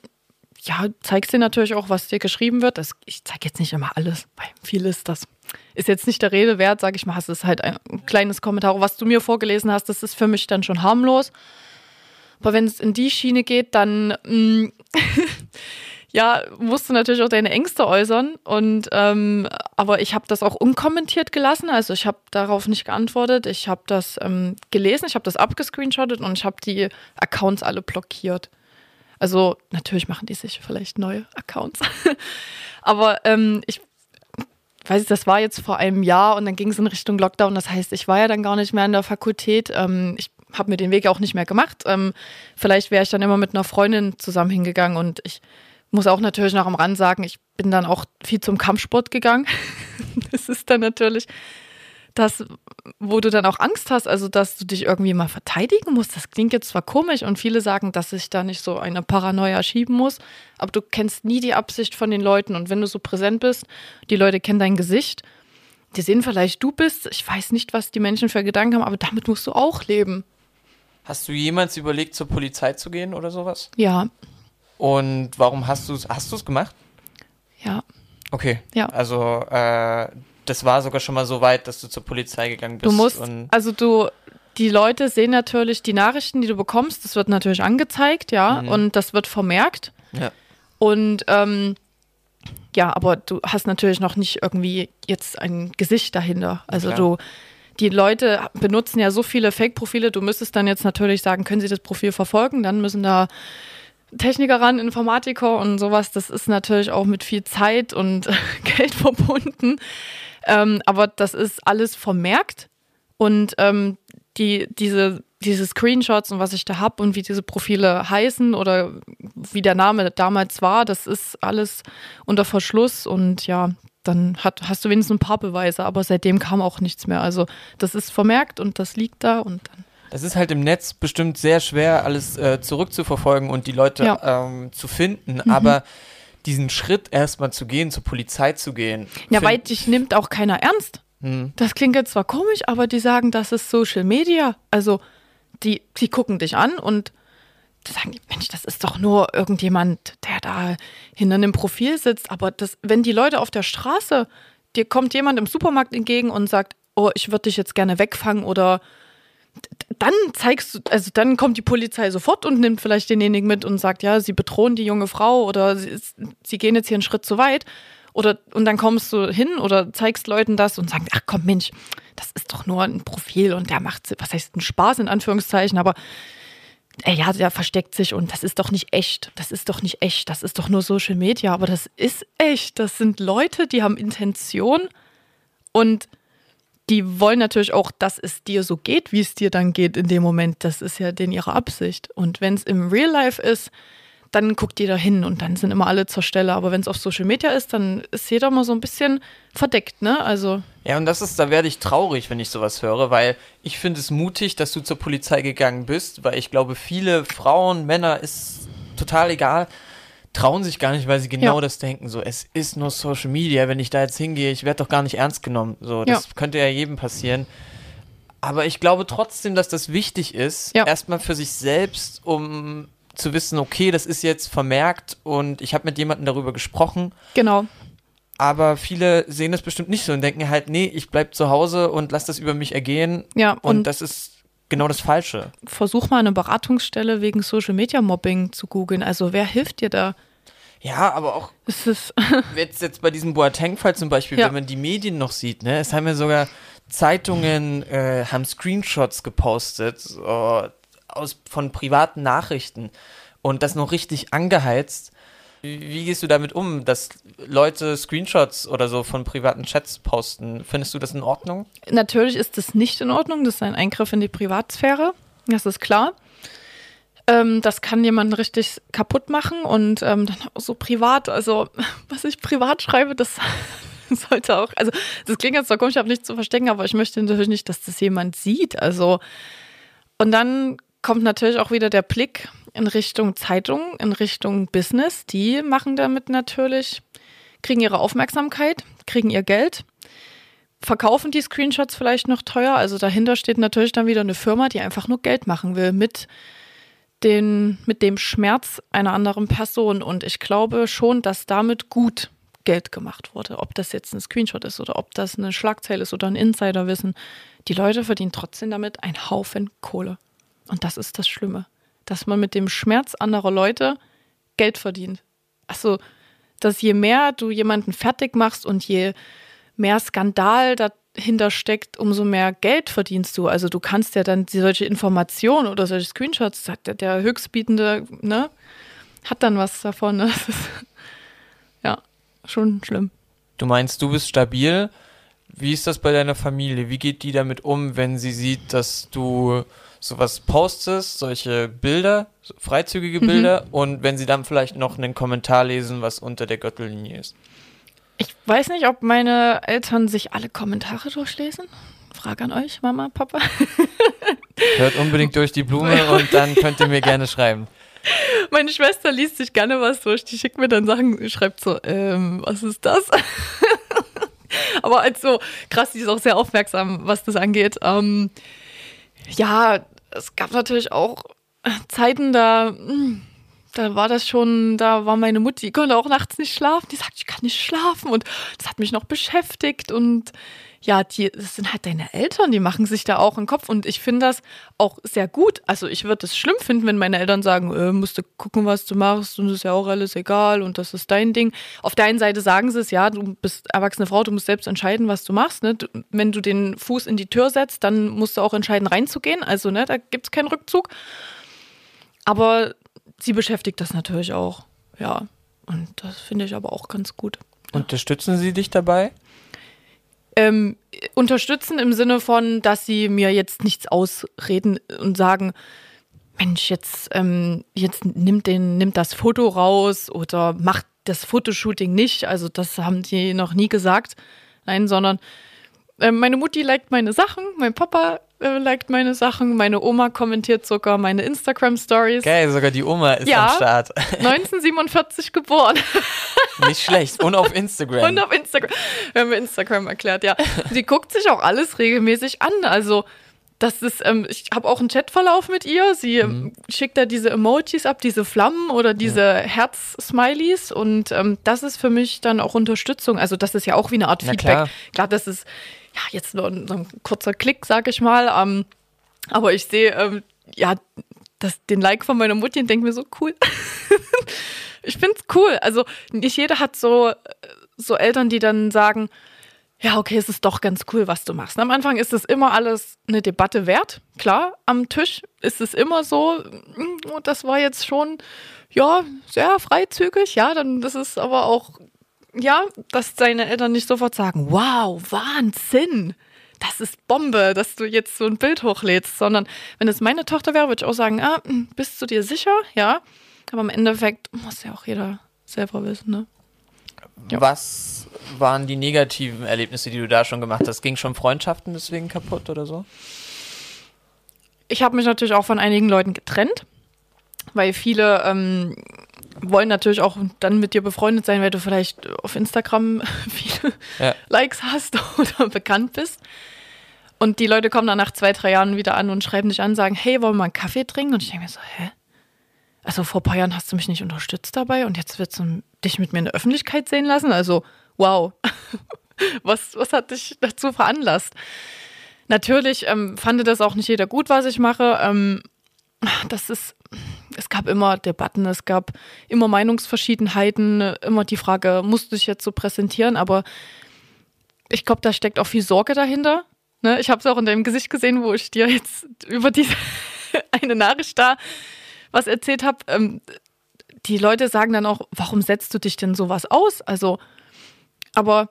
ja, zeigst dir natürlich auch, was dir geschrieben wird. Das, ich zeige jetzt nicht immer alles, weil viel ist das. Ist jetzt nicht der Rede wert, sage ich mal. Es ist halt ein kleines Kommentar, was du mir vorgelesen hast. Das ist für mich dann schon harmlos. Aber wenn es in die Schiene geht, dann mm, ja, musst du natürlich auch deine Ängste äußern. Und ähm, aber ich habe das auch unkommentiert gelassen. Also ich habe darauf nicht geantwortet. Ich habe das ähm, gelesen, ich habe das abgescreenshottet und ich habe die Accounts alle blockiert. Also natürlich machen die sich vielleicht neue Accounts. aber ähm, ich weiß ich, das war jetzt vor einem Jahr und dann ging es in Richtung Lockdown. Das heißt, ich war ja dann gar nicht mehr in der Fakultät. Ähm, ich habe mir den Weg auch nicht mehr gemacht. Ähm, vielleicht wäre ich dann immer mit einer Freundin zusammen hingegangen und ich muss auch natürlich noch am Rand sagen, ich bin dann auch viel zum Kampfsport gegangen. das ist dann natürlich das, wo du dann auch Angst hast, also dass du dich irgendwie mal verteidigen musst. Das klingt jetzt zwar komisch und viele sagen, dass ich da nicht so eine Paranoia schieben muss, aber du kennst nie die Absicht von den Leuten und wenn du so präsent bist, die Leute kennen dein Gesicht, die sehen vielleicht du bist, ich weiß nicht, was die Menschen für Gedanken haben, aber damit musst du auch leben. Hast du jemals überlegt, zur Polizei zu gehen oder sowas? Ja, und warum hast du es, hast du es gemacht? Ja. Okay. Ja. Also, äh, das war sogar schon mal so weit, dass du zur Polizei gegangen bist. Du musst, also du, die Leute sehen natürlich die Nachrichten, die du bekommst, das wird natürlich angezeigt, ja, Mhm. und das wird vermerkt. ja. Und ähm, ja, aber du hast natürlich noch nicht irgendwie jetzt ein Gesicht dahinter. Also Klar. du, die Leute benutzen ja so viele Fake-Profile, du müsstest dann jetzt natürlich sagen, können sie das Profil verfolgen, dann müssen da Techniker ran, Informatiker und sowas. Das ist natürlich auch mit viel Zeit und Geld verbunden. Ähm, aber das ist alles vermerkt und ähm, die, diese, diese Screenshots und was ich da habe und wie diese Profile heißen oder wie der Name damals war, das ist alles unter Verschluss und ja, dann hat, hast du wenigstens ein paar Beweise, aber seitdem kam auch nichts mehr. Also das ist vermerkt und das liegt da und dann. Das ist halt im Netz bestimmt sehr schwer, alles äh, zurückzuverfolgen und die Leute Ja. ähm, zu finden. Aber diesen Schritt erstmal zu gehen, zur Polizei zu gehen. Ja, weil dich nimmt auch keiner ernst. Hm. Das klingt jetzt zwar komisch, aber die sagen, das ist Social Media. Also die, die gucken dich an und sagen, Mensch, das ist doch nur irgendjemand, der da hinter einem Profil sitzt. Aber das, wenn die Leute auf der Straße, dir kommt jemand im Supermarkt entgegen und sagt, oh, ich würde dich jetzt gerne wegfangen oder dann zeigst du, also dann kommt die Polizei sofort und nimmt vielleicht denjenigen mit und sagt, ja, sie bedrohen die junge Frau oder sie, sie gehen jetzt hier einen Schritt zu weit. Oder, und dann kommst du hin oder zeigst Leuten das und sagst, ach komm, Mensch, das ist doch nur ein Profil und der macht, was heißt ein Spaß in Anführungszeichen, aber ey, ja, der versteckt sich und das ist doch nicht echt. Das ist doch nicht echt. Das ist doch nur Social Media, aber das ist echt. Das sind Leute, die haben Intention und die wollen natürlich auch, dass es dir so geht, wie es dir dann geht in dem Moment. Das ist ja denen ihre Absicht. Und wenn es im Real Life ist, dann guckt jeder hin und dann sind immer alle zur Stelle. Aber wenn es auf Social Media ist, dann ist jeder mal so ein bisschen verdeckt, ne? Also, Ja, und das ist, da werde ich traurig, wenn ich sowas höre, weil ich finde es mutig, dass du zur Polizei gegangen bist, weil ich glaube, viele Frauen, Männer ist total egal, trauen sich gar nicht, weil sie genau Ja. das denken. So, es ist nur Social Media, wenn ich da jetzt hingehe, ich werde doch gar nicht ernst genommen. So, das könnte ja jedem passieren. Aber ich glaube trotzdem, dass das wichtig ist, Ja. erstmal für sich selbst, um zu wissen, okay, das ist jetzt vermerkt und ich habe mit jemandem darüber gesprochen. genau. Aber viele sehen das bestimmt nicht so und denken halt, nee, ich bleib zu Hause und lass das über mich ergehen. Ja, Und, und das ist genau das Falsche. versuch mal eine Beratungsstelle wegen Social Media Mobbing zu googeln. Also, wer hilft dir da? Ja, aber auch jetzt, jetzt bei diesem Boateng-Fall zum Beispiel, Ja. wenn man die Medien noch sieht, ne, es haben ja sogar Zeitungen, äh, haben Screenshots gepostet so, aus, von privaten Nachrichten und das noch richtig angeheizt. Wie, wie gehst du damit um, dass Leute Screenshots oder so von privaten Chats posten? Findest du das in Ordnung? Natürlich ist das nicht in Ordnung. Das ist ein Eingriff in die Privatsphäre. Das ist klar. Ähm, das kann jemanden richtig kaputt machen und ähm, dann auch so privat. Also, was ich privat schreibe, das sollte auch. Also, das klingt jetzt zwar komisch, ich habe nichts zu verstecken, aber ich möchte natürlich nicht, dass das jemand sieht. Also, und dann kommt natürlich auch wieder der Blick in Richtung Zeitung, in Richtung Business. Die machen damit natürlich, kriegen ihre Aufmerksamkeit, kriegen ihr Geld verkaufen die Screenshots vielleicht noch teuer. Also dahinter steht natürlich dann wieder eine Firma, die einfach nur Geld machen will mit, den, mit dem Schmerz einer anderen Person. Und ich glaube schon, dass damit gut Geld gemacht wurde. Ob das jetzt ein Screenshot ist oder ob das eine Schlagzeile ist oder ein Insiderwissen. Die Leute verdienen trotzdem damit einen Haufen Kohle. Und das ist das Schlimme. Dass man mit dem Schmerz anderer Leute Geld verdient. Also, dass je mehr du jemanden fertig machst und je mehr Skandal dahinter steckt, umso mehr Geld verdienst du. Also du kannst ja dann solche Informationen oder solche Screenshots, der, der Höchstbietende, ne, hat dann was davon. Ne? Das ist, ja, schon schlimm. Du meinst, du bist stabil. Wie ist das bei deiner Familie? Wie geht die damit um, wenn sie sieht, dass du sowas postest, solche Bilder, freizügige Mhm. Bilder, und wenn sie dann vielleicht noch einen Kommentar lesen, was unter der Gürtellinie ist? Ich weiß nicht, ob meine Eltern sich alle Kommentare durchlesen. Frage an euch, Mama, Papa. Hört unbedingt durch die Blume und dann könnt ihr mir gerne schreiben. Meine Schwester liest sich gerne was durch. Die schickt mir dann Sachen, schreibt so, ähm, was ist das? Aber also krass, die ist auch sehr aufmerksam, was das angeht. Ähm, ja, es gab natürlich auch Zeiten, da, hm, da war das schon, da war meine Mutti, die konnte auch nachts nicht schlafen. Die sagt, ich kann nicht schlafen und das hat mich noch beschäftigt und ja, die, das sind halt deine Eltern, die machen sich da auch einen Kopf und ich finde das auch sehr gut. Also ich würde es schlimm finden, wenn meine Eltern sagen, äh, musst du gucken, was du machst und das ist ja auch alles egal und das ist dein Ding. Auf der einen Seite sagen sie es, ja, du bist erwachsene Frau, du musst selbst entscheiden, was du machst. Ne? Du, wenn du den Fuß in die Tür setzt, dann musst du auch entscheiden, reinzugehen. Also ne, da gibt es keinen Rückzug. Aber sie beschäftigt das natürlich auch, ja. Und das finde ich aber auch ganz gut. Unterstützen Sie dich dabei? ähm, unterstützen im Sinne von, dass sie mir jetzt nichts ausreden und sagen, Mensch, jetzt, ähm, jetzt nimmt, den, nimmt das Foto raus oder macht das Fotoshooting nicht. Also das haben die noch nie gesagt. Nein, sondern äh, meine Mutti liked meine Sachen, mein Papa äh, liked meine Sachen, meine Oma kommentiert sogar meine Instagram-Stories. Geil, sogar die Oma ist Ja. am Start. 1947 geboren. Nicht schlecht. Und auf Instagram. Und auf Instagram. Wir haben Instagram erklärt, ja. Sie guckt sich auch alles regelmäßig an. Also, das ist, ähm, ich habe auch einen Chatverlauf mit ihr. Sie ähm, schickt da diese Emojis ab, diese Flammen oder diese Herz-Smileys. Und ähm, das ist für mich dann auch Unterstützung. Also, das ist ja auch wie eine Art Na Feedback. klar. Klar, das ist ja jetzt nur ein, so ein kurzer Klick, sag ich mal. Ähm, aber ich sehe, ähm, ja, das, den Like von meiner Mutti und denke mir so cool. ich find's cool. Also nicht jeder hat so, so Eltern, die dann sagen, ja, okay, es ist doch ganz cool, was du machst. Am Anfang ist es immer alles eine Debatte wert. Klar, am Tisch ist es immer so, "Mm, das war jetzt schon, ja, sehr freizügig. Ja, dann ist es aber auch, ja, dass deine Eltern nicht sofort sagen, wow, Wahnsinn. Das ist Bombe, dass du jetzt so ein Bild hochlädst, sondern wenn es meine Tochter wäre, würde ich auch sagen, ah, mm, bist du dir sicher? Ja. Aber im Endeffekt muss ja auch jeder selber wissen, ne? Ja. Was waren die negativen Erlebnisse, die du da schon gemacht hast? Ging schon Freundschaften deswegen kaputt oder so? Ich habe mich natürlich auch von einigen Leuten getrennt, weil viele ähm, wollen natürlich auch dann mit dir befreundet sein, weil du vielleicht auf Instagram viele Ja. Likes hast oder bekannt bist. Und die Leute kommen dann nach zwei, drei Jahren wieder an und schreiben dich an, sagen, hey, wollen wir mal einen Kaffee trinken? Und ich denke mir so, hä? Also vor ein paar Jahren hast du mich nicht unterstützt dabei und jetzt willst du dich mit mir in der Öffentlichkeit sehen lassen? Also, wow. was, was hat dich dazu veranlasst? Natürlich ähm, fand das auch nicht jeder gut, was ich mache. Ähm, das ist, es gab immer Debatten, es gab immer Meinungsverschiedenheiten, immer die Frage, musst du dich jetzt so präsentieren? Aber ich glaube, da steckt auch viel Sorge dahinter. Ne? Ich habe es auch in deinem Gesicht gesehen, wo ich dir jetzt über diese eine Nachricht da was erzählt habe. Ähm, die Leute sagen dann auch, warum setzt du dich denn sowas aus? Also, aber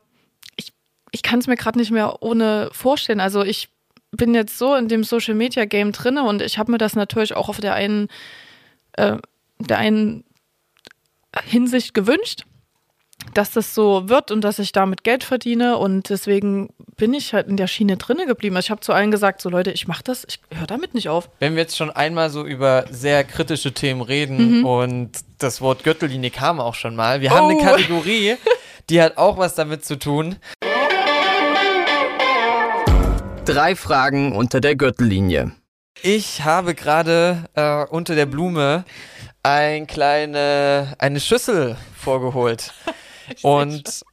ich, ich kann es mir gerade nicht mehr ohne vorstellen. Also ich bin jetzt so in dem Social Media Game drinne und ich habe mir das natürlich auch auf der einen, äh, der einen Hinsicht gewünscht, dass das so wird und dass ich damit Geld verdiene und deswegen bin ich halt in der Schiene drinne geblieben. Also ich habe zu allen gesagt, so Leute, ich mache das, ich höre damit nicht auf. Wenn wir jetzt schon einmal so über sehr kritische Themen reden Mhm. und das Wort Gürtellinie kam auch schon mal, wir haben eine Oh. Kategorie, die hat auch was damit zu tun. Drei Fragen unter der Gürtellinie. Ich habe gerade äh, unter der Blume ein kleine, eine Schüssel vorgeholt. Und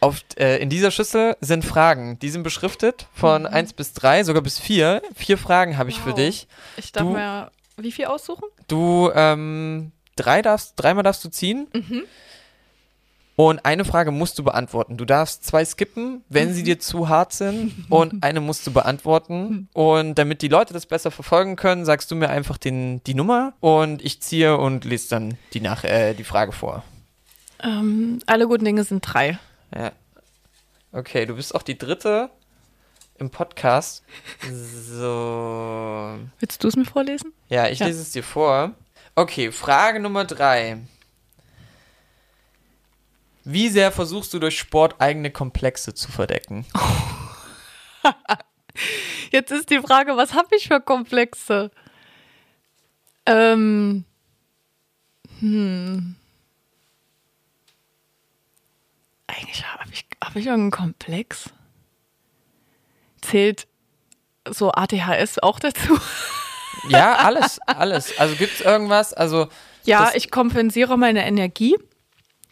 auf, äh, in dieser Schüssel sind Fragen. Die sind beschriftet von 1 bis 3, sogar bis 4. Vier Fragen habe ich für Wow. dich. Ich darf Du- mir wie viel aussuchen? Du, ähm, drei darfst, dreimal darfst du ziehen. Mhm. Und eine Frage musst du beantworten. Du darfst zwei skippen, wenn Mhm. sie dir zu hart sind. Und eine musst du beantworten. Und damit die Leute das besser verfolgen können, sagst du mir einfach den, die Nummer und ich ziehe und lese dann die, nach, äh, die Frage vor. Ähm, alle guten Dinge sind drei. Ja. Okay, du bist auch die dritte im Podcast. So. Willst du es mir vorlesen? Ja, ich Ja. lese es dir vor. Okay, Frage Nummer drei. Wie sehr versuchst du durch Sport eigene Komplexe zu verdecken? Jetzt ist die Frage, was habe ich für Komplexe? Ähm, hm. Eigentlich habe ich, hab ich irgendeinen Komplex. Zählt so ADHS auch dazu? Ja, alles, alles. Also gibt es irgendwas? Also Ja, ich kompensiere meine Energie.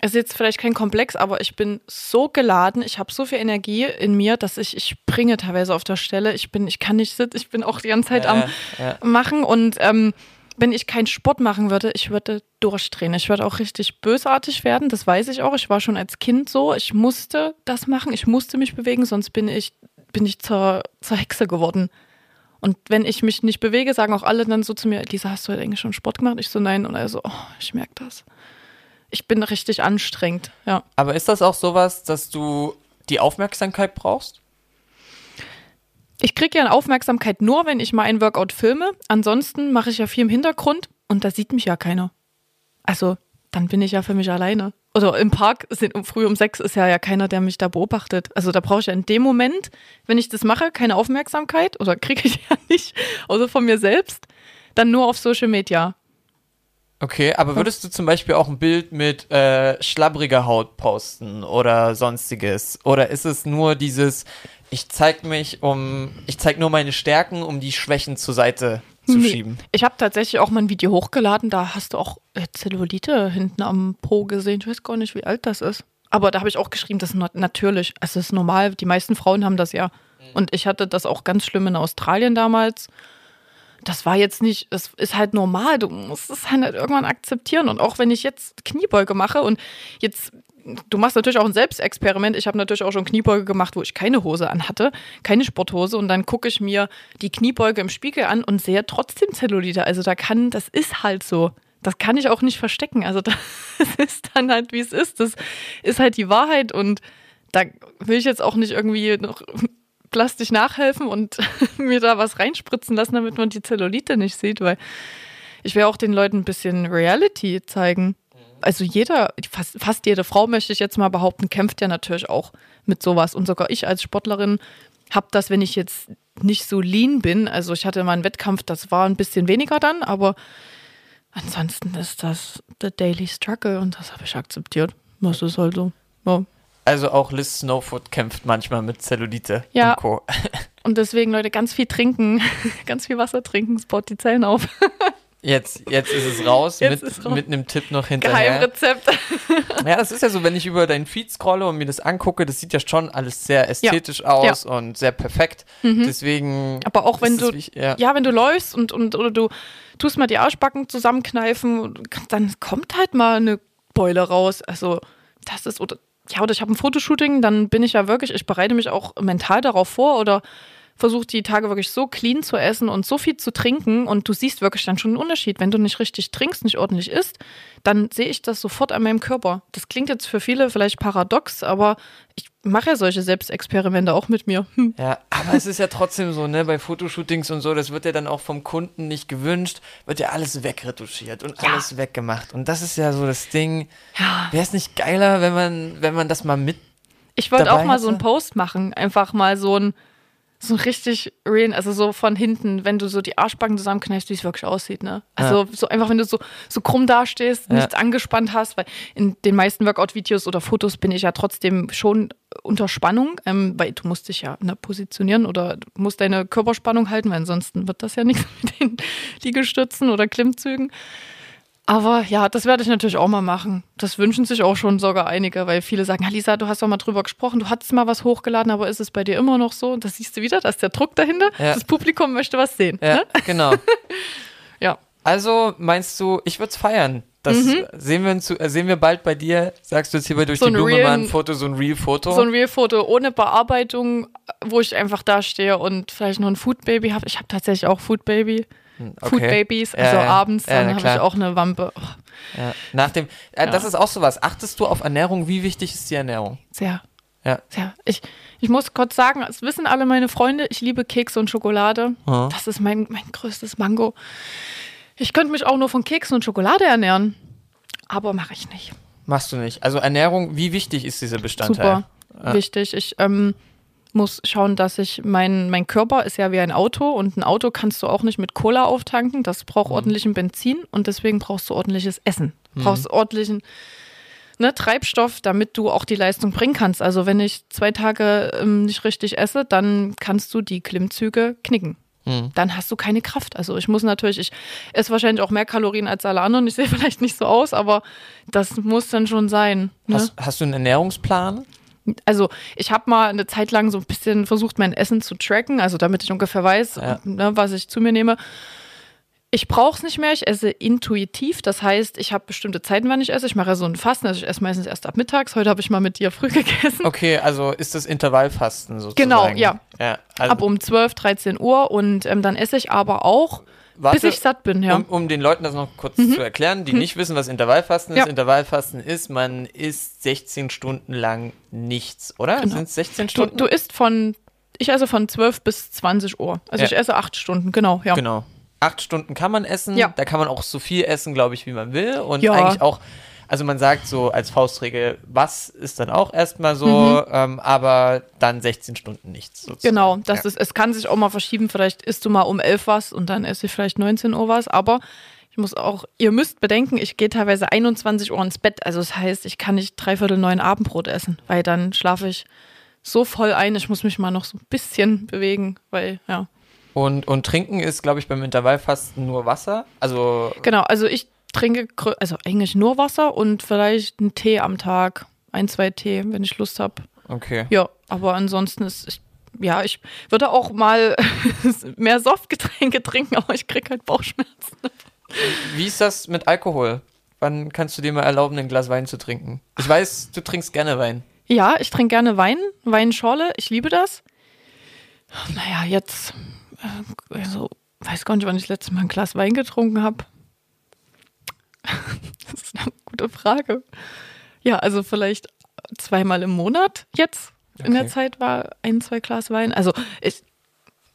Es ist jetzt vielleicht kein Komplex, aber ich bin so geladen, ich habe so viel Energie in mir, dass ich, ich springe teilweise auf der Stelle. Ich bin, ich kann nicht sitzen, ich bin auch die ganze Zeit am ja. machen und ähm, wenn ich keinen Sport machen würde, ich würde durchdrehen. Ich würde auch richtig bösartig werden, das weiß ich auch. Ich war schon als Kind so, ich musste das machen, ich musste mich bewegen, sonst bin ich, bin ich zur, zur Hexe geworden. Und wenn ich mich nicht bewege, sagen auch alle dann so zu mir, Lisa, hast du heute eigentlich schon Sport gemacht? Ich so, nein. Und er so, oh, ich merke das. Ich bin richtig anstrengend, ja. Aber ist das auch sowas, dass du die Aufmerksamkeit brauchst? Ich kriege ja Aufmerksamkeit nur, wenn ich mal ein Workout filme. Ansonsten mache ich ja viel im Hintergrund und da sieht mich ja keiner. Also, dann bin ich ja für mich alleine. Oder im Park sind um früh um sechs ist ja, ja keiner, der mich da beobachtet. Also da brauche ich ja in dem Moment, wenn ich das mache, keine Aufmerksamkeit oder kriege ich ja nicht, außer von mir selbst, dann nur auf Social Media. Okay, aber würdest du zum Beispiel auch ein Bild mit äh, schlabbriger Haut posten oder sonstiges? Oder ist es nur dieses, ich zeig mich um, ich zeig nur meine Stärken, um die Schwächen zur Seite zu Nee. schieben? Ich habe tatsächlich auch mal ein Video hochgeladen, da hast du auch äh, Zellulite hinten am Po gesehen. Ich weiß gar nicht, wie alt das ist. Aber da habe ich auch geschrieben, das ist natürlich. Es ist normal. Die meisten Frauen haben das ja. Und ich hatte das auch ganz schlimm in Australien damals. Das war jetzt nicht, es ist halt normal. Du musst es halt irgendwann akzeptieren. Und auch wenn ich jetzt Kniebeuge mache und jetzt, du machst natürlich auch ein Selbstexperiment. Ich habe natürlich auch schon Kniebeuge gemacht, wo ich keine Hose anhatte, keine Sporthose. Und dann gucke ich mir die Kniebeuge im Spiegel an und sehe trotzdem Zellulite. Also da kann, das ist halt so. Das kann ich auch nicht verstecken. Also das ist dann halt, wie es ist. Das ist halt die Wahrheit und da will ich jetzt auch nicht irgendwie noch plastisch nachhelfen und mir da was reinspritzen lassen, damit man die Zellulite nicht sieht, weil ich will auch den Leuten ein bisschen Reality zeigen. Also jeder, fast, fast jede Frau, möchte ich jetzt mal behaupten, kämpft ja natürlich auch mit sowas. Und sogar ich als Sportlerin habe das, wenn ich jetzt nicht so lean bin, also ich hatte mal einen Wettkampf, das war ein bisschen weniger dann, aber ansonsten ist das the daily struggle und das habe ich akzeptiert. Das ist halt so. Ja. Also auch Liz Snowfoot kämpft manchmal mit Zellulite Ja. und Co. Und deswegen, Leute, ganz viel trinken, ganz viel Wasser trinken, es baut die Zellen auf. Jetzt, jetzt ist es raus, Jetzt mit, raus. mit einem Tipp noch hinterher. Geheimrezept. Ja, das ist ja so, wenn ich über deinen Feed scrolle und mir das angucke, das sieht ja schon alles sehr ästhetisch aus und sehr perfekt. Deswegen. Aber auch wenn du, wich- ja. ja, wenn du läufst und, und oder du tust mal die Arschbacken zusammenkneifen, dann kommt halt mal eine Beule raus. Also das ist oder ja oder ich habe ein Fotoshooting, dann bin ich ja wirklich, ich bereite mich auch mental darauf vor oder versuche die Tage wirklich so clean zu essen und so viel zu trinken und du siehst wirklich dann schon einen Unterschied. Wenn du nicht richtig trinkst, nicht ordentlich isst, dann sehe ich das sofort an meinem Körper. Das klingt jetzt für viele vielleicht paradox, aber ich mache ja solche Selbstexperimente auch mit mir. Hm. Ja, aber es ist ja trotzdem so, ne, bei Fotoshootings und so, das wird ja dann auch vom Kunden nicht gewünscht, wird ja alles wegretuschiert und Ja. alles weggemacht. Und das ist ja so das Ding. Ja. Wäre es nicht geiler, wenn man, wenn man das mal mit. Ich wollte auch mal so einen? Post machen, einfach mal so ein so richtig real, also so von hinten, wenn du so die Arschbacken zusammenkneifst, wie es wirklich aussieht, ne? Also so einfach, wenn du so, so krumm dastehst, Ja. nichts angespannt hast, weil in den meisten Workout-Videos oder Fotos bin ich ja trotzdem schon unter Spannung, ähm, weil du musst dich ja ne, positionieren oder du musst deine Körperspannung halten, weil ansonsten wird das ja nichts mit den Liegestützen oder Klimmzügen. Aber ja, das werde ich natürlich auch mal machen. Das wünschen sich auch schon sogar einige, weil viele sagen, "Ja, Lisa, du hast doch mal drüber gesprochen, du hattest mal was hochgeladen, aber ist es bei dir immer noch so? Und das siehst du wieder, da ist der Druck dahinter. Ja. Das Publikum möchte was sehen. Ja, Ne? genau. Ja. Also meinst du, ich würde es feiern. Das sehen, wir uns, äh, sehen wir bald bei dir. Sagst du jetzt hier bei durch Mhm. So die Blume mal ein Foto, so ein Real-Foto? So ein Real-Foto ohne Bearbeitung, wo ich einfach da stehe und vielleicht noch ein Food Baby habe. Ich habe tatsächlich auch Food Food okay. Babys, Ja, also ja. abends, Ja, dann habe ich auch eine Wampe. Oh, Ja. Nach dem, äh, Das ist auch sowas. Achtest du auf Ernährung? Wie wichtig ist die Ernährung? sehr, Ja. sehr. Ich, ich muss kurz sagen, es wissen alle meine Freunde, ich liebe Kekse und Schokolade. Mhm. Das ist mein, mein größtes Mango. Ich könnte mich auch nur von Keksen und Schokolade ernähren. Aber mache ich nicht. Machst du nicht. Also Ernährung, wie wichtig ist dieser Bestandteil? Super wichtig. Ich ähm, muss schauen, dass ich mein, mein Körper ist ja wie ein Auto und ein Auto kannst du auch nicht mit Cola auftanken. Das braucht ordentlichen Benzin und deswegen brauchst du ordentliches Essen. Brauchst ordentlichen ne, Treibstoff, damit du auch die Leistung bringen kannst. Also wenn ich zwei Tage ähm, nicht richtig esse, dann kannst du die Klimmzüge knicken. dann hast du keine Kraft. Also ich muss natürlich, ich esse wahrscheinlich auch mehr Kalorien als alle anderen. Ich sehe vielleicht nicht so aus, aber das muss dann schon sein. Ne? Hast, hast du einen Ernährungsplan? Also ich habe mal eine Zeit lang so ein bisschen versucht, mein Essen zu tracken, also damit ich ungefähr weiß, Ja. ne, was ich zu mir nehme. Ich brauche es nicht mehr, ich esse intuitiv. Das heißt, ich habe bestimmte Zeiten, wann ich esse. Ich mache ja so ein Fasten, also ich esse meistens erst ab mittags. Heute habe ich mal mit dir früh gegessen. Okay, also ist das Intervallfasten sozusagen? Genau, ja. ja also, Ab um 12, 13 Uhr und ähm, dann esse ich aber auch, warte, bis ich satt bin. Ja. Mhm. Um, um den Leuten das noch kurz zu erklären, die nicht wissen, was Intervallfasten ist. Ja. Intervallfasten ist, man isst 16 Stunden lang nichts, oder? Genau. Sind es 16 Du, Stunden? du isst von, ich esse von 12 bis 20 Uhr. Also Ja. ich esse acht Stunden, genau, ja. Genau. Acht Stunden kann man essen. Ja. Da kann man auch so viel essen, glaube ich, wie man will. Und eigentlich auch, also man sagt so als Faustregel, was ist dann auch erstmal so, Mhm. ähm, aber dann 16 Stunden nichts. Sozusagen. Genau, das ja. ist, es kann sich auch mal verschieben. Vielleicht isst du mal um 11 was und dann esse ich vielleicht 19 Uhr was. Aber ich muss auch, ihr müsst bedenken, ich gehe teilweise 21 Uhr ins Bett. Also das heißt, ich kann nicht dreiviertel neun Abendbrot essen, weil dann schlafe ich so voll ein. Ich muss mich mal noch so ein bisschen bewegen, weil, ja. Und, und trinken ist, glaube ich, beim Intervallfasten nur Wasser. Also, Genau, also ich trinke, also eigentlich nur Wasser und vielleicht einen Tee am Tag. Ein, zwei Tee, wenn ich Lust habe. okay. Ja, aber ansonsten ist, ich, ja, ich würde auch mal mehr Softgetränke trinken, aber ich kriege halt Bauchschmerzen. Wie ist das mit Alkohol? Wann kannst du dir mal erlauben, ein Glas Wein zu trinken? Ich weiß, du trinkst gerne Wein. Ja, ich trinke gerne Wein, Weinschorle, ich liebe das. Naja, jetzt, äh, also, weiß gar nicht, wann ich das letzte Mal ein Glas Wein getrunken habe. das ist eine gute Frage. Ja, also vielleicht zweimal im Monat jetzt. In der Okay. Zeit war ein, zwei Glas Wein. Also ich,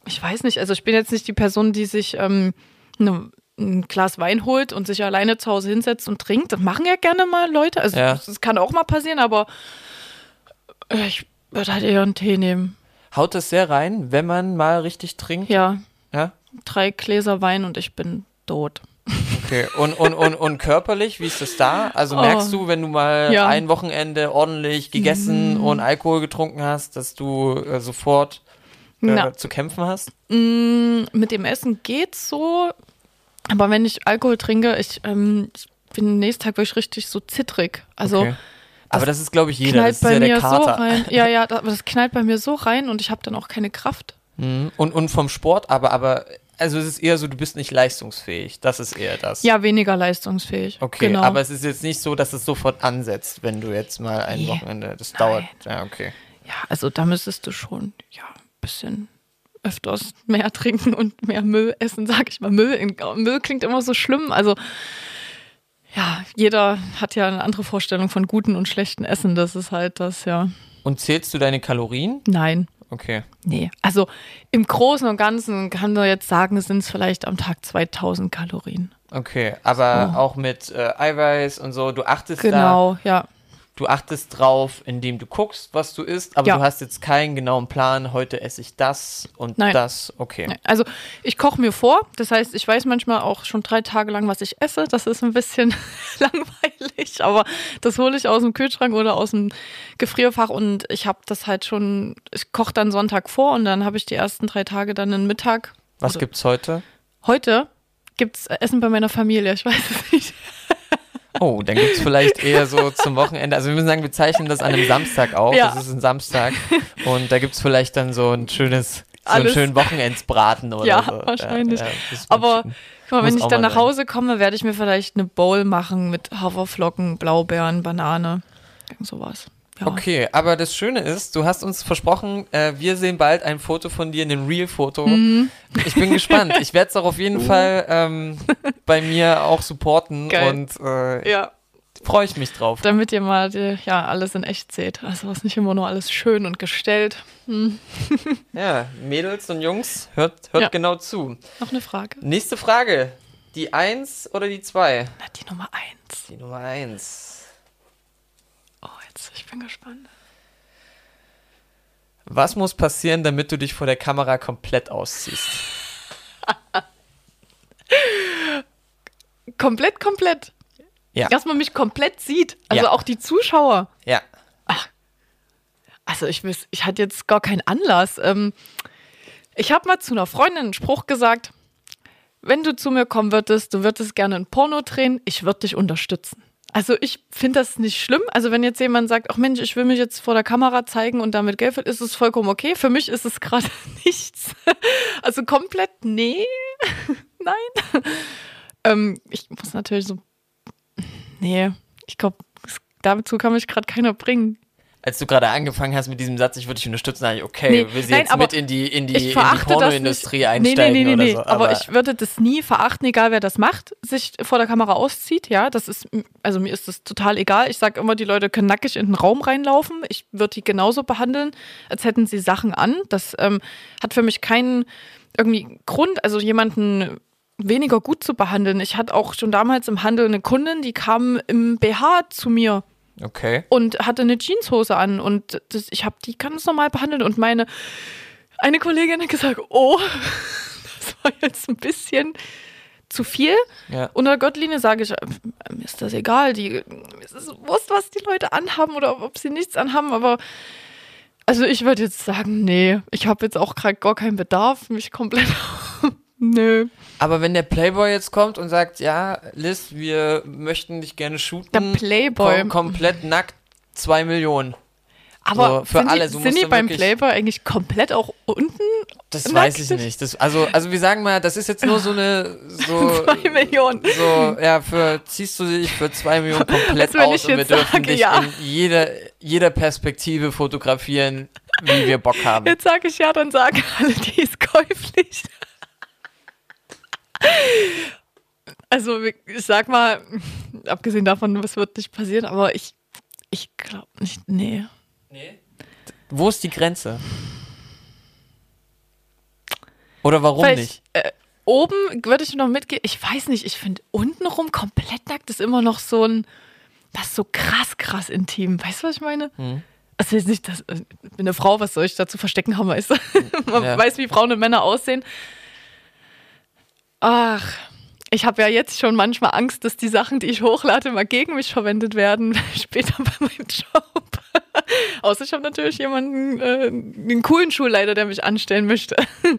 ich weiß nicht, also ich bin jetzt nicht die Person, die sich ähm, eine, ein Glas Wein holt und sich alleine zu Hause hinsetzt und trinkt. Das machen ja gerne mal Leute. Also Ja. das kann auch mal passieren, aber äh, ich würde halt eher einen Tee nehmen. Haut das sehr rein, wenn man mal richtig trinkt? Ja, Ja? drei Gläser Wein und ich bin tot. Okay. Und, und, und, und körperlich, wie ist das da? Also Oh. merkst du, wenn du mal Ja. ein Wochenende ordentlich gegessen und Alkohol getrunken hast, dass du äh, sofort äh, zu kämpfen hast? Mm, mit dem Essen geht's so, aber wenn ich Alkohol trinke, ich, ähm, ich bin am nächsten Tag wirklich richtig so zittrig. Also okay. Aber das ist, glaube ich, jeder. Das knallt ist bei ja der mir so Kater. rein. Ja, ja, das, aber das knallt bei mir so rein und ich habe dann auch keine Kraft. Mhm. Und, und vom Sport, aber, aber, also es ist eher so, du bist nicht leistungsfähig. Das ist eher das. Ja, weniger leistungsfähig. Okay, genau. aber es ist jetzt nicht so, dass es sofort ansetzt, wenn du jetzt mal ein Nee. Wochenende, das Nein. dauert. Ja, okay. ja, also da müsstest du schon ja ein bisschen öfters mehr trinken und mehr Müll essen, sag ich mal. Müll, in- Müll klingt immer so schlimm. Also ja, jeder hat ja eine andere Vorstellung von guten und schlechten Essen. Das ist halt das, ja. Und zählst du deine Kalorien? Nein. Okay. Nee, also im Großen und Ganzen kann man jetzt sagen, sind es vielleicht am Tag 2000 Kalorien. Okay, aber So. auch mit äh, Eiweiß und so, du achtest da, Genau, ja. Du achtest drauf, indem du guckst, was du isst, aber Ja. du hast jetzt keinen genauen Plan, heute esse ich das und Nein. das. Okay. Nee, Also ich koche mir vor, das heißt, ich weiß manchmal auch schon drei Tage lang, was ich esse. Das ist ein bisschen langweilig, aber das hole ich aus dem Kühlschrank oder aus dem Gefrierfach und ich habe das halt schon, ich koche dann Sonntag vor und dann habe ich die ersten drei Tage dann einen Mittag. Was Also- gibt's heute? Heute gibt's Essen bei meiner Familie, ich weiß es nicht. Oh, dann gibt's vielleicht eher so zum Wochenende. Also wir müssen sagen, wir zeichnen das an einem Samstag auf. Ja. Das ist ein Samstag. Und da gibt's vielleicht dann so ein schönes, so einen schönen Wochenendsbraten oder Ja, so. wahrscheinlich. das ist Aber Guck mal, wenn ich dann nach sein. Hause komme, werde ich mir vielleicht eine Bowl machen mit Haferflocken, Blaubeeren, Banane, irgend sowas. Ja. Okay, aber das Schöne ist, du hast uns versprochen, äh, wir sehen bald ein Foto von dir, ein Real-Foto. Mhm. Ich bin gespannt. Ich werde es auch auf jeden Fall ähm, bei mir auch supporten Geil. und äh, Ja, freue ich mich drauf. damit ihr mal die, ja, alles in echt seht. Also es ist nicht immer nur alles schön und gestellt. Ja, Mädels und Jungs, hört, hört Ja. genau zu. Noch eine Frage? Nächste Frage. Die 1 oder die 2? Na, die Nummer eins. Die Nummer 1. Jetzt, ich bin gespannt. Was muss passieren, damit du dich vor der Kamera komplett ausziehst? Komplett, komplett. Ja. Dass man mich komplett sieht. Also Ja. auch die Zuschauer. Ja. Also ich weiß, ich hatte jetzt gar keinen Anlass. Ähm, Ich habe mal zu einer Freundin einen Spruch gesagt, wenn du zu mir kommen würdest, du würdest gerne ein Porno drehen, ich würde dich unterstützen. Also ich finde das nicht schlimm. Also wenn jetzt jemand sagt, ach Mensch, ich will mich jetzt vor der Kamera zeigen und damit Geld wird, ist es vollkommen okay. Für mich ist es gerade nichts. Also komplett nee, nein. Ähm, ich muss natürlich so, nee, ich glaube, dazu kann mich gerade keiner bringen als du gerade angefangen hast mit diesem Satz, ich würde dich unterstützen, dachte ich, okay, Nee, will sie nein, jetzt aber mit in die, in die, in die Pornoindustrie einsteigen nee, nee, nee, oder nee. so. Aber, ich würde das nie verachten, egal wer das macht, sich vor der Kamera auszieht. Ja, das ist, also mir ist das total egal. Ich sage immer, die Leute können nackig in den Raum reinlaufen. Ich würde die genauso behandeln, als hätten sie Sachen an. Das ähm, hat für mich keinen irgendwie Grund, also jemanden weniger gut zu behandeln. Ich hatte auch schon damals im Handel eine Kundin, die kam im BH zu mir okay. und hatte eine Jeanshose an und das, ich habe die ganz normal behandelt und meine eine Kollegin hat gesagt, oh, das war jetzt ein bisschen zu viel. Ja. Unter Gottlinie sage ich, mir ist das egal, die, es ist wurscht, was die Leute anhaben oder ob sie nichts anhaben, aber also ich würde jetzt sagen, nee, ich habe jetzt auch gerade gar keinen Bedarf, mich komplett, nö. Aber wenn der Playboy jetzt kommt und sagt, ja, Liz, wir möchten dich gerne shooten. Der Playboy. Kom komplett nackt, zwei Millionen. Aber So, für sind alle, die, sind die beim Playboy eigentlich komplett auch unten? Das weiß ich nicht. Das, also, also wir sagen mal, das ist jetzt nur so eine, so, Zwei Millionen. so, ja, für, ziehst du dich für zwei Millionen komplett aus ich und wir dürfen sage, dich ja. in jeder, jeder Perspektive fotografieren, wie wir Bock haben. Jetzt sage ich ja, dann sagen alle, die ist käuflich. Also ich sag mal, abgesehen davon, was wird nicht passieren, aber ich, ich glaube nicht, nee. Wo ist die Grenze? Oder warum Vielleicht, nicht? Äh, oben würde ich noch mitgehen, ich weiß nicht, ich finde untenrum komplett nackt ist immer noch so ein, das ist so krass, krass intim. Weißt du, was ich meine? Hm. Also jetzt nicht, dass, ich bin eine Frau, was soll ich dazu verstecken haben, weißt du? Man Ja. weiß, wie Frauen und Männer aussehen. Ach, ich habe ja jetzt schon manchmal Angst, dass die Sachen, die ich hochlade, mal gegen mich verwendet werden, später bei meinem Job. Außer ich habe natürlich jemanden, äh, einen coolen Schulleiter, der mich anstellen möchte.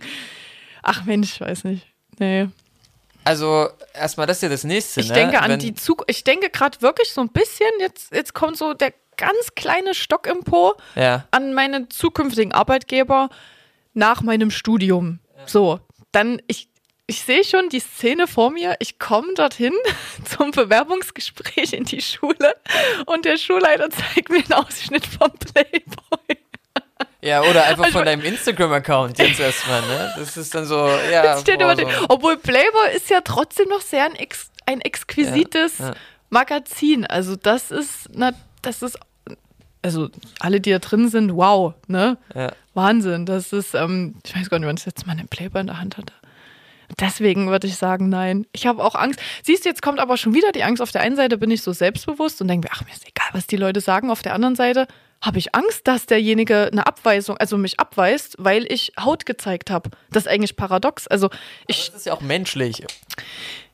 Ach Mensch, ich weiß nicht. Nee. Also, erstmal, das ist ja das nächste, Ich ne? denke an Wenn- die Zukunft. Ich denke gerade wirklich so ein bisschen, jetzt, jetzt kommt so der ganz kleine Stock im Po Ja. an meine zukünftigen Arbeitgeber nach meinem Studium. So, dann ich ich sehe schon die Szene vor mir. Ich komme dorthin zum Bewerbungsgespräch in die Schule und der Schulleiter zeigt mir einen Ausschnitt vom Playboy. Ja, oder einfach Also- von deinem Instagram-Account jetzt erstmal, ne? Das ist dann so, ja. Jetzt boah, so. obwohl Playboy ist ja trotzdem noch sehr ein, ex, ein exquisites Ja, ja. Magazin. Also das ist, na, das ist, also alle, die da drin sind, wow, ne? Ja. Wahnsinn. Das ist, ähm, ich weiß gar nicht, wann ich das letzte Mal einen Playboy in der Hand hatte. Deswegen würde ich sagen, nein. Ich habe auch Angst. Siehst du, jetzt kommt aber schon wieder die Angst. Auf der einen Seite bin ich so selbstbewusst und denke mir, ach, mir ist egal, was die Leute sagen. Auf der anderen Seite habe ich Angst, dass derjenige eine Abweisung, also mich abweist, weil ich Haut gezeigt habe. Das ist eigentlich paradox. Also ich, Das ist ja auch menschlich.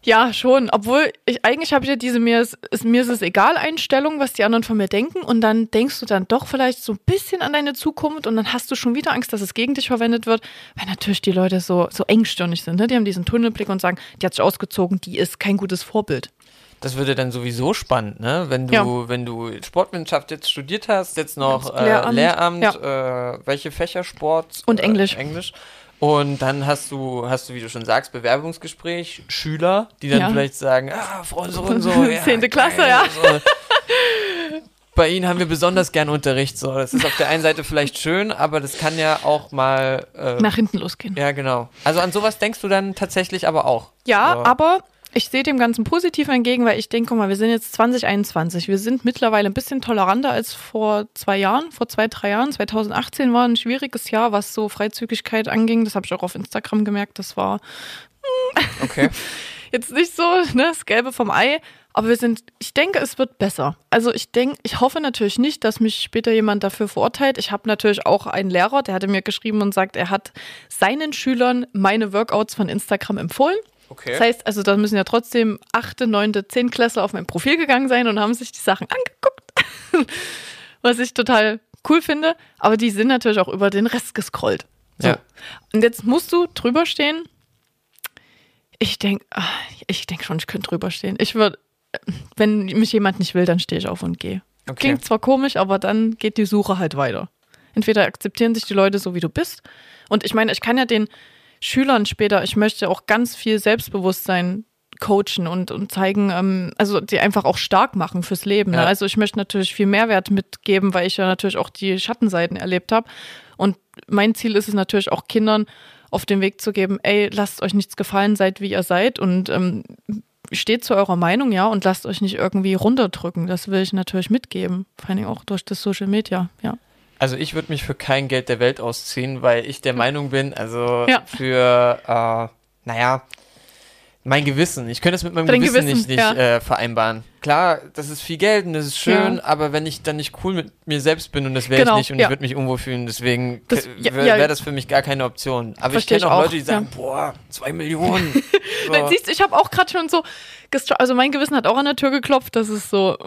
Ja, schon. Obwohl, ich, eigentlich habe ich ja diese mir ist, ist, mir ist es egal Einstellung, was die anderen von mir denken. Und dann denkst du dann doch vielleicht so ein bisschen an deine Zukunft und dann hast du schon wieder Angst, dass es gegen dich verwendet wird, weil natürlich die Leute so, so engstirnig sind. Ne? Die haben diesen Tunnelblick und sagen, die hat sich ausgezogen, die ist kein gutes Vorbild. Das würde dann sowieso spannend, ne? Wenn du, Ja. wenn du Sportwissenschaft jetzt studiert hast, jetzt noch äh, Lehramt, Lehramt, ja. äh, welche Fächer Sport Und äh, Englisch. Englisch. Und dann hast du, hast du, wie du schon sagst, Bewerbungsgespräch, Schüler, die dann Ja. vielleicht sagen, ah, Frau so und so. Ja, Zehnte Klasse, geil, ja. So. Bei Ihnen haben wir besonders gern Unterricht. So, das ist auf der einen Seite vielleicht schön, aber das kann ja auch mal. Äh, Nach hinten losgehen. ja, genau. Also an sowas denkst du dann tatsächlich aber auch. Ja, So. aber ich sehe dem Ganzen positiv entgegen, weil ich denke, guck mal, wir sind jetzt 2021. Wir sind mittlerweile ein bisschen toleranter als vor zwei Jahren, vor zwei, drei Jahren. 2018 war ein schwieriges Jahr, was so Freizügigkeit anging. Das habe ich auch auf Instagram gemerkt. Das war Okay. jetzt nicht so ne, das Gelbe vom Ei. Aber wir sind, ich denke, es wird besser. Also ich denke, ich hoffe natürlich nicht, dass mich später jemand dafür verurteilt. Ich habe natürlich auch einen Lehrer, der hatte mir geschrieben und sagt, er hat seinen Schülern meine Workouts von Instagram empfohlen. Okay. Das heißt, also da müssen ja trotzdem achte, neunte, zehn Klässler auf mein Profil gegangen sein und haben sich die Sachen angeguckt. Was ich total cool finde. Aber die sind natürlich auch über den Rest gescrollt. So. Ja. Und jetzt musst du drüber stehen. Ich denke, ich denke schon, ich könnte drüber stehen. Ich würde, wenn mich jemand nicht will, dann stehe ich auf und gehe. Okay. Klingt zwar komisch, aber dann geht die Suche halt weiter. Entweder akzeptieren sich die Leute so, wie du bist. Und ich meine, ich kann ja den Schülern später, ich möchte auch ganz viel Selbstbewusstsein coachen und, und zeigen, ähm, also die einfach auch stark machen fürs Leben. Ja. Ne? Also ich möchte natürlich viel Mehrwert mitgeben, weil ich ja natürlich auch die Schattenseiten erlebt habe. Und mein Ziel ist es natürlich auch Kindern auf den Weg zu geben, ey, lasst euch nichts gefallen, seid wie ihr seid und ähm, steht zu eurer Meinung, ja, und lasst euch nicht irgendwie runterdrücken. Das will ich natürlich mitgeben, vor allem auch durch das Social Media, ja. Also ich würde mich für kein Geld der Welt ausziehen, weil ich der Meinung bin, also Ja. für, äh, naja, mein Gewissen. Ich könnte das mit meinem Dein Gewissen, Gewissen, nicht, nicht ja. äh, vereinbaren. Klar, das ist viel Geld und das ist schön, Ja. aber wenn ich dann nicht cool mit mir selbst bin und das wäre Genau, ich nicht und ja. ich würde mich unwohl fühlen, deswegen wäre ja, wär das für mich gar keine Option. Aber ich kenne auch auch, Leute, die sagen, boah, zwei Millionen. so. Nein, siehst du, ich habe auch gerade schon so, also mein Gewissen hat auch an der Tür geklopft, das ist so,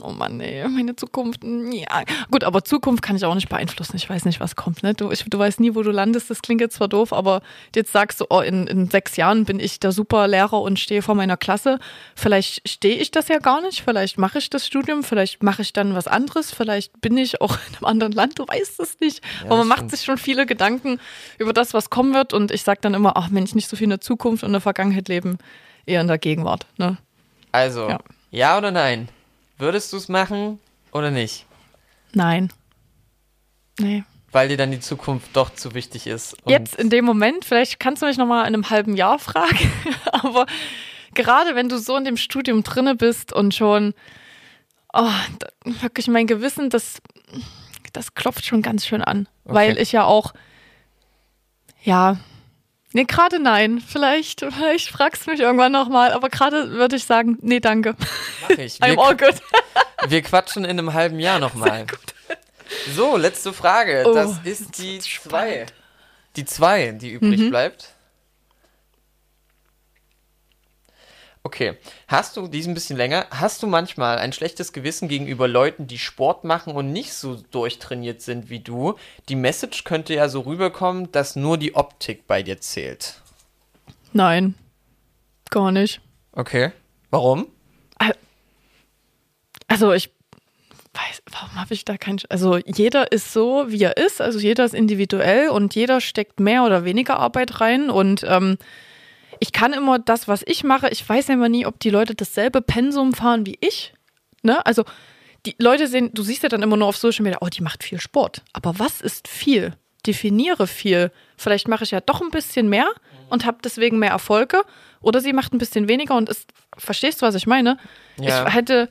oh Mann, nee, meine Zukunft, ja. Gut, aber Zukunft kann ich auch nicht beeinflussen, ich weiß nicht, was kommt, ne? Du, ich, du weißt nie, wo du landest, das klingt jetzt zwar doof, aber jetzt sagst du, oh, in, in sechs Jahren bin ich der super Lehrer und stehe vor meiner Klasse, vielleicht stehe ich das ja gar nicht, vielleicht mache ich das Studium, vielleicht mache ich dann was anderes, vielleicht bin ich auch in einem anderen Land, du weißt es nicht, aber das man macht stimmt. sich schon viele Gedanken über das, was kommen wird und ich sage dann immer, ach Mensch, nicht so viel in der Zukunft und in der Vergangenheit leben, eher in der Gegenwart. Ne? Also, ja. Ja. oder nein? Würdest du es machen oder nicht? Nein. Nee. Weil dir dann die Zukunft doch zu wichtig ist. Jetzt in dem Moment, vielleicht kannst du mich nochmal in einem halben Jahr fragen, aber gerade wenn du so in dem Studium drinne bist und schon, oh, da, wirklich mein Gewissen, das, das klopft schon ganz schön an. Okay. Weil ich ja auch, ja, nee, gerade nein. Vielleicht, vielleicht fragst du mich irgendwann nochmal, aber gerade würde ich sagen, nee, danke. mach ich. I'm Wir, all good. wir quatschen in einem halben Jahr nochmal. So, letzte Frage. Oh, das ist die zwei. Die zwei, die übrig Mhm. bleibt. Okay. Hast du, die ist ein bisschen länger, hast du manchmal ein schlechtes Gewissen gegenüber Leuten, die Sport machen und nicht so durchtrainiert sind wie du? Die Message könnte ja so rüberkommen, dass nur die Optik bei dir zählt. Nein, gar nicht. Okay. Warum? Also ich weiß, warum habe ich da kein... Also jeder ist so, wie er ist. Also jeder ist individuell und jeder steckt mehr oder weniger Arbeit rein. Und ähm, ich kann immer das, was ich mache, ich weiß immer nie, ob die Leute dasselbe Pensum fahren wie ich. Ne? Also die Leute sehen, du siehst ja dann immer nur auf Social Media, oh, die macht viel Sport. Aber was ist viel? Definiere viel. Vielleicht mache ich ja doch ein bisschen mehr und habe deswegen mehr Erfolge. Oder sie macht ein bisschen weniger und ist, verstehst du, was ich meine? Ja. Ich hätte,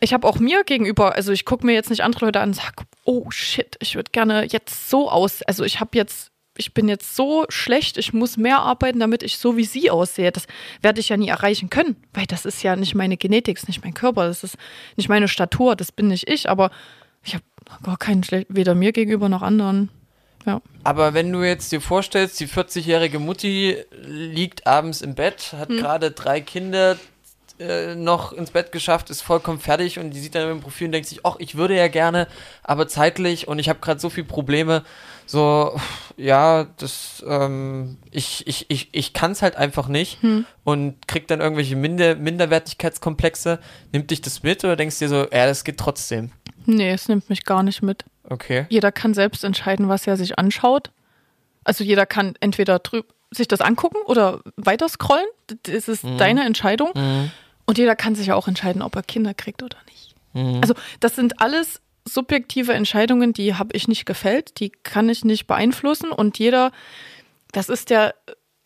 ich habe auch mir gegenüber, also ich gucke mir jetzt nicht andere Leute an und sage, oh shit, ich würde gerne jetzt so aus, also ich habe jetzt, ich bin jetzt so schlecht, ich muss mehr arbeiten, damit ich so wie sie aussehe. Das werde ich ja nie erreichen können, weil das ist ja nicht meine Genetik, ist nicht mein Körper, das ist nicht meine Statur, das bin nicht ich, aber ich habe gar keinen, Schle- weder mir gegenüber noch anderen. Ja. Aber wenn du jetzt dir vorstellst, die 40-jährige Mutti liegt abends im Bett, hat gerade drei Kinder äh, noch ins Bett geschafft, ist vollkommen fertig und die sieht dann im Profil und denkt sich, ach, ich würde ja gerne, aber zeitlich und ich habe gerade so viele Probleme. So, ja, das, ähm, ich, ich, ich, ich kann es halt einfach nicht und kriegt dann irgendwelche Minder Minderwertigkeitskomplexe. Nimmt dich das mit oder denkst dir so, ja, das geht trotzdem? Nee, es nimmt mich gar nicht mit. Okay. Jeder kann selbst entscheiden, was er sich anschaut. Also jeder kann entweder drüb sich das angucken oder weiter scrollen. Das ist deine Entscheidung. Mhm. Und jeder kann sich ja auch entscheiden, ob er Kinder kriegt oder nicht. Mhm. Also das sind alles subjektive Entscheidungen, die habe ich nicht gefällt, die kann ich nicht beeinflussen und jeder, das ist der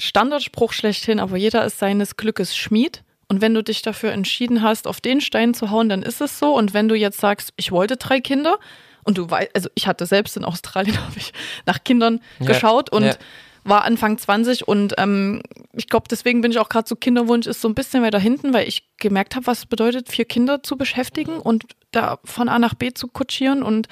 Standardspruch schlechthin, aber jeder ist seines Glückes Schmied. Und wenn du dich dafür entschieden hast, auf den Stein zu hauen, dann ist es so. Und wenn du jetzt sagst, ich wollte drei Kinder und du weißt, also ich hatte selbst in Australien, habe ich nach Kindern Ja, geschaut und ja. War Anfang 20 und ähm, ich glaube, deswegen bin ich auch gerade so Kinderwunsch ist so ein bisschen weiter hinten, weil ich gemerkt habe, was es bedeutet, vier Kinder zu beschäftigen und da von A nach B zu kutschieren und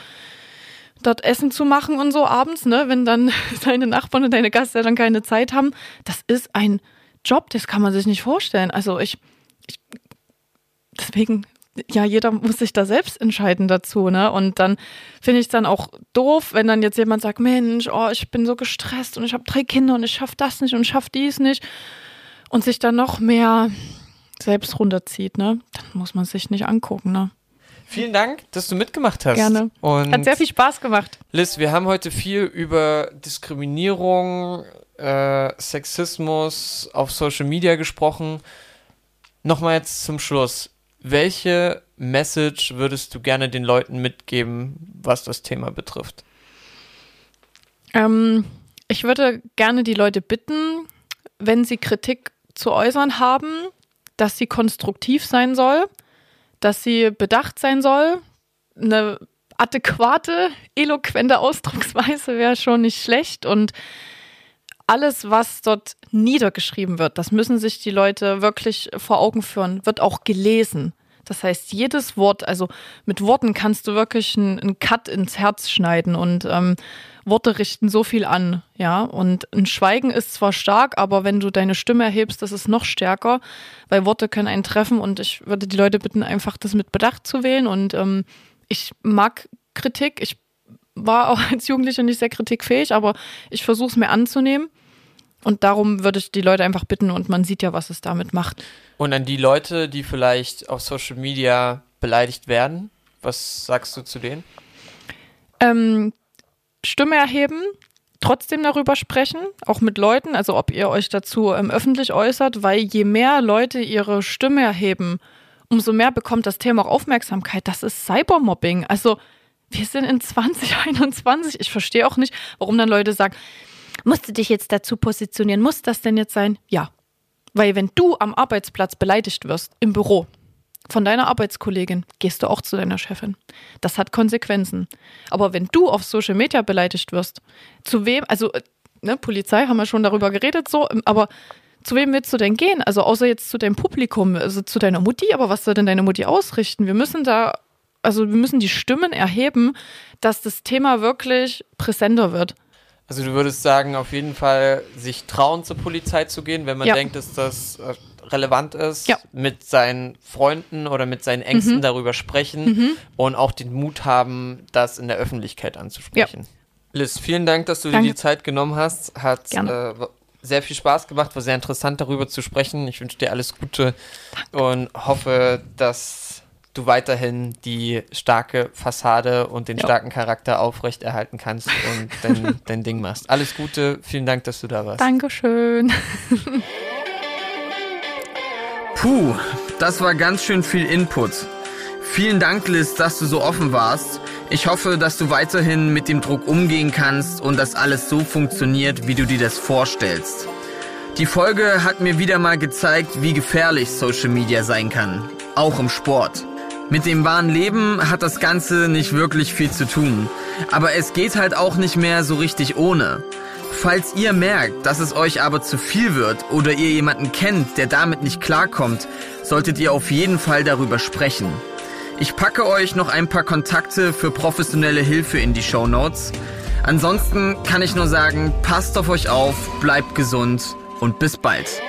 dort Essen zu machen und so abends, ne, wenn dann deine Nachbarn und deine Gäste dann keine Zeit haben. Das ist ein Job, das kann man sich nicht vorstellen. Also ich, ich deswegen ja, jeder muss sich da selbst entscheiden dazu, ne? Und dann finde ich es dann auch doof, wenn dann jetzt jemand sagt, Mensch, oh, ich bin so gestresst und ich habe drei Kinder und ich schaffe das nicht und schaffe dies nicht und sich dann noch mehr selbst runterzieht, ne? Dann muss man sich nicht angucken, ne? Vielen Dank, dass du mitgemacht hast. Gerne. Und Hat sehr viel Spaß gemacht. Liz, wir haben heute viel über Diskriminierung, äh, Sexismus auf Social Media gesprochen. Nochmal jetzt zum Schluss. Welche Message würdest du gerne den Leuten mitgeben, was das Thema betrifft? Ähm, ich würde gerne die Leute bitten, wenn sie Kritik zu äußern haben, dass sie konstruktiv sein soll, dass sie bedacht sein soll. Eine adäquate, eloquente Ausdrucksweise wäre schon nicht schlecht und alles, was dort niedergeschrieben wird, das müssen sich die Leute wirklich vor Augen führen, wird auch gelesen. Das heißt, jedes Wort, also mit Worten kannst du wirklich einen, einen Cut ins Herz schneiden und ähm, Worte richten so viel an, ja. Und ein Schweigen ist zwar stark, aber wenn du deine Stimme erhebst, das ist noch stärker, weil Worte können einen treffen und ich würde die Leute bitten, einfach das mit Bedacht zu wählen. Und ähm, ich mag Kritik. Ich war auch als Jugendliche nicht sehr kritikfähig, aber ich versuche es mir anzunehmen. Und darum würde ich die Leute einfach bitten und man sieht ja, was es damit macht. Und an die Leute, die vielleicht auf Social Media beleidigt werden, was sagst du zu denen? Ähm, Stimme erheben, trotzdem darüber sprechen, auch mit Leuten, also ob ihr euch dazu ähm, öffentlich äußert, weil je mehr Leute ihre Stimme erheben, umso mehr bekommt das Thema auch Aufmerksamkeit. Das ist Cybermobbing. Also wir sind in 2021. Ich verstehe auch nicht, warum dann Leute sagen, musst du dich jetzt dazu positionieren? Muss das denn jetzt sein? Ja. Weil wenn du am Arbeitsplatz beleidigt wirst, im Büro, von deiner Arbeitskollegin, gehst du auch zu deiner Chefin. Das hat Konsequenzen. Aber wenn du auf Social Media beleidigt wirst, zu wem, also äh, ne, Polizei haben wir schon darüber geredet, so, ähm, aber zu wem willst du denn gehen? Also außer jetzt zu deinem Publikum, also zu deiner Mutti, aber was soll denn deine Mutti ausrichten? Wir müssen da, also wir müssen die Stimmen erheben, dass das Thema wirklich präsenter wird. Also du würdest sagen, auf jeden Fall sich trauen, zur Polizei zu gehen, wenn man Ja. denkt, dass das äh, relevant ist, Ja. mit seinen Freunden oder mit seinen Ängsten Mhm. darüber sprechen und auch den Mut haben, das in der Öffentlichkeit anzusprechen. Liz, vielen Dank, dass du Danke. dir die Zeit genommen hast. Hat äh, sehr viel Spaß gemacht, war sehr interessant darüber zu sprechen. Ich wünsche dir alles Gute und hoffe, dass du weiterhin die starke Fassade und den Ja. starken Charakter aufrechterhalten kannst und dein, dein Ding machst. Alles Gute, vielen Dank, dass du da warst. Dankeschön. Puh, das war ganz schön viel Input. Vielen Dank, Liz, dass du so offen warst. Ich hoffe, dass du weiterhin mit dem Druck umgehen kannst und dass alles so funktioniert, wie du dir das vorstellst. Die Folge hat mir wieder mal gezeigt, wie gefährlich Social Media sein kann, auch im Sport. Mit dem wahren Leben hat das Ganze nicht wirklich viel zu tun, aber es geht halt auch nicht mehr so richtig ohne. Falls ihr merkt, dass es euch aber zu viel wird oder ihr jemanden kennt, der damit nicht klarkommt, solltet ihr auf jeden Fall darüber sprechen. Ich packe euch noch ein paar Kontakte für professionelle Hilfe in die Show Notes. Ansonsten kann ich nur sagen, passt auf euch auf, bleibt gesund und bis bald.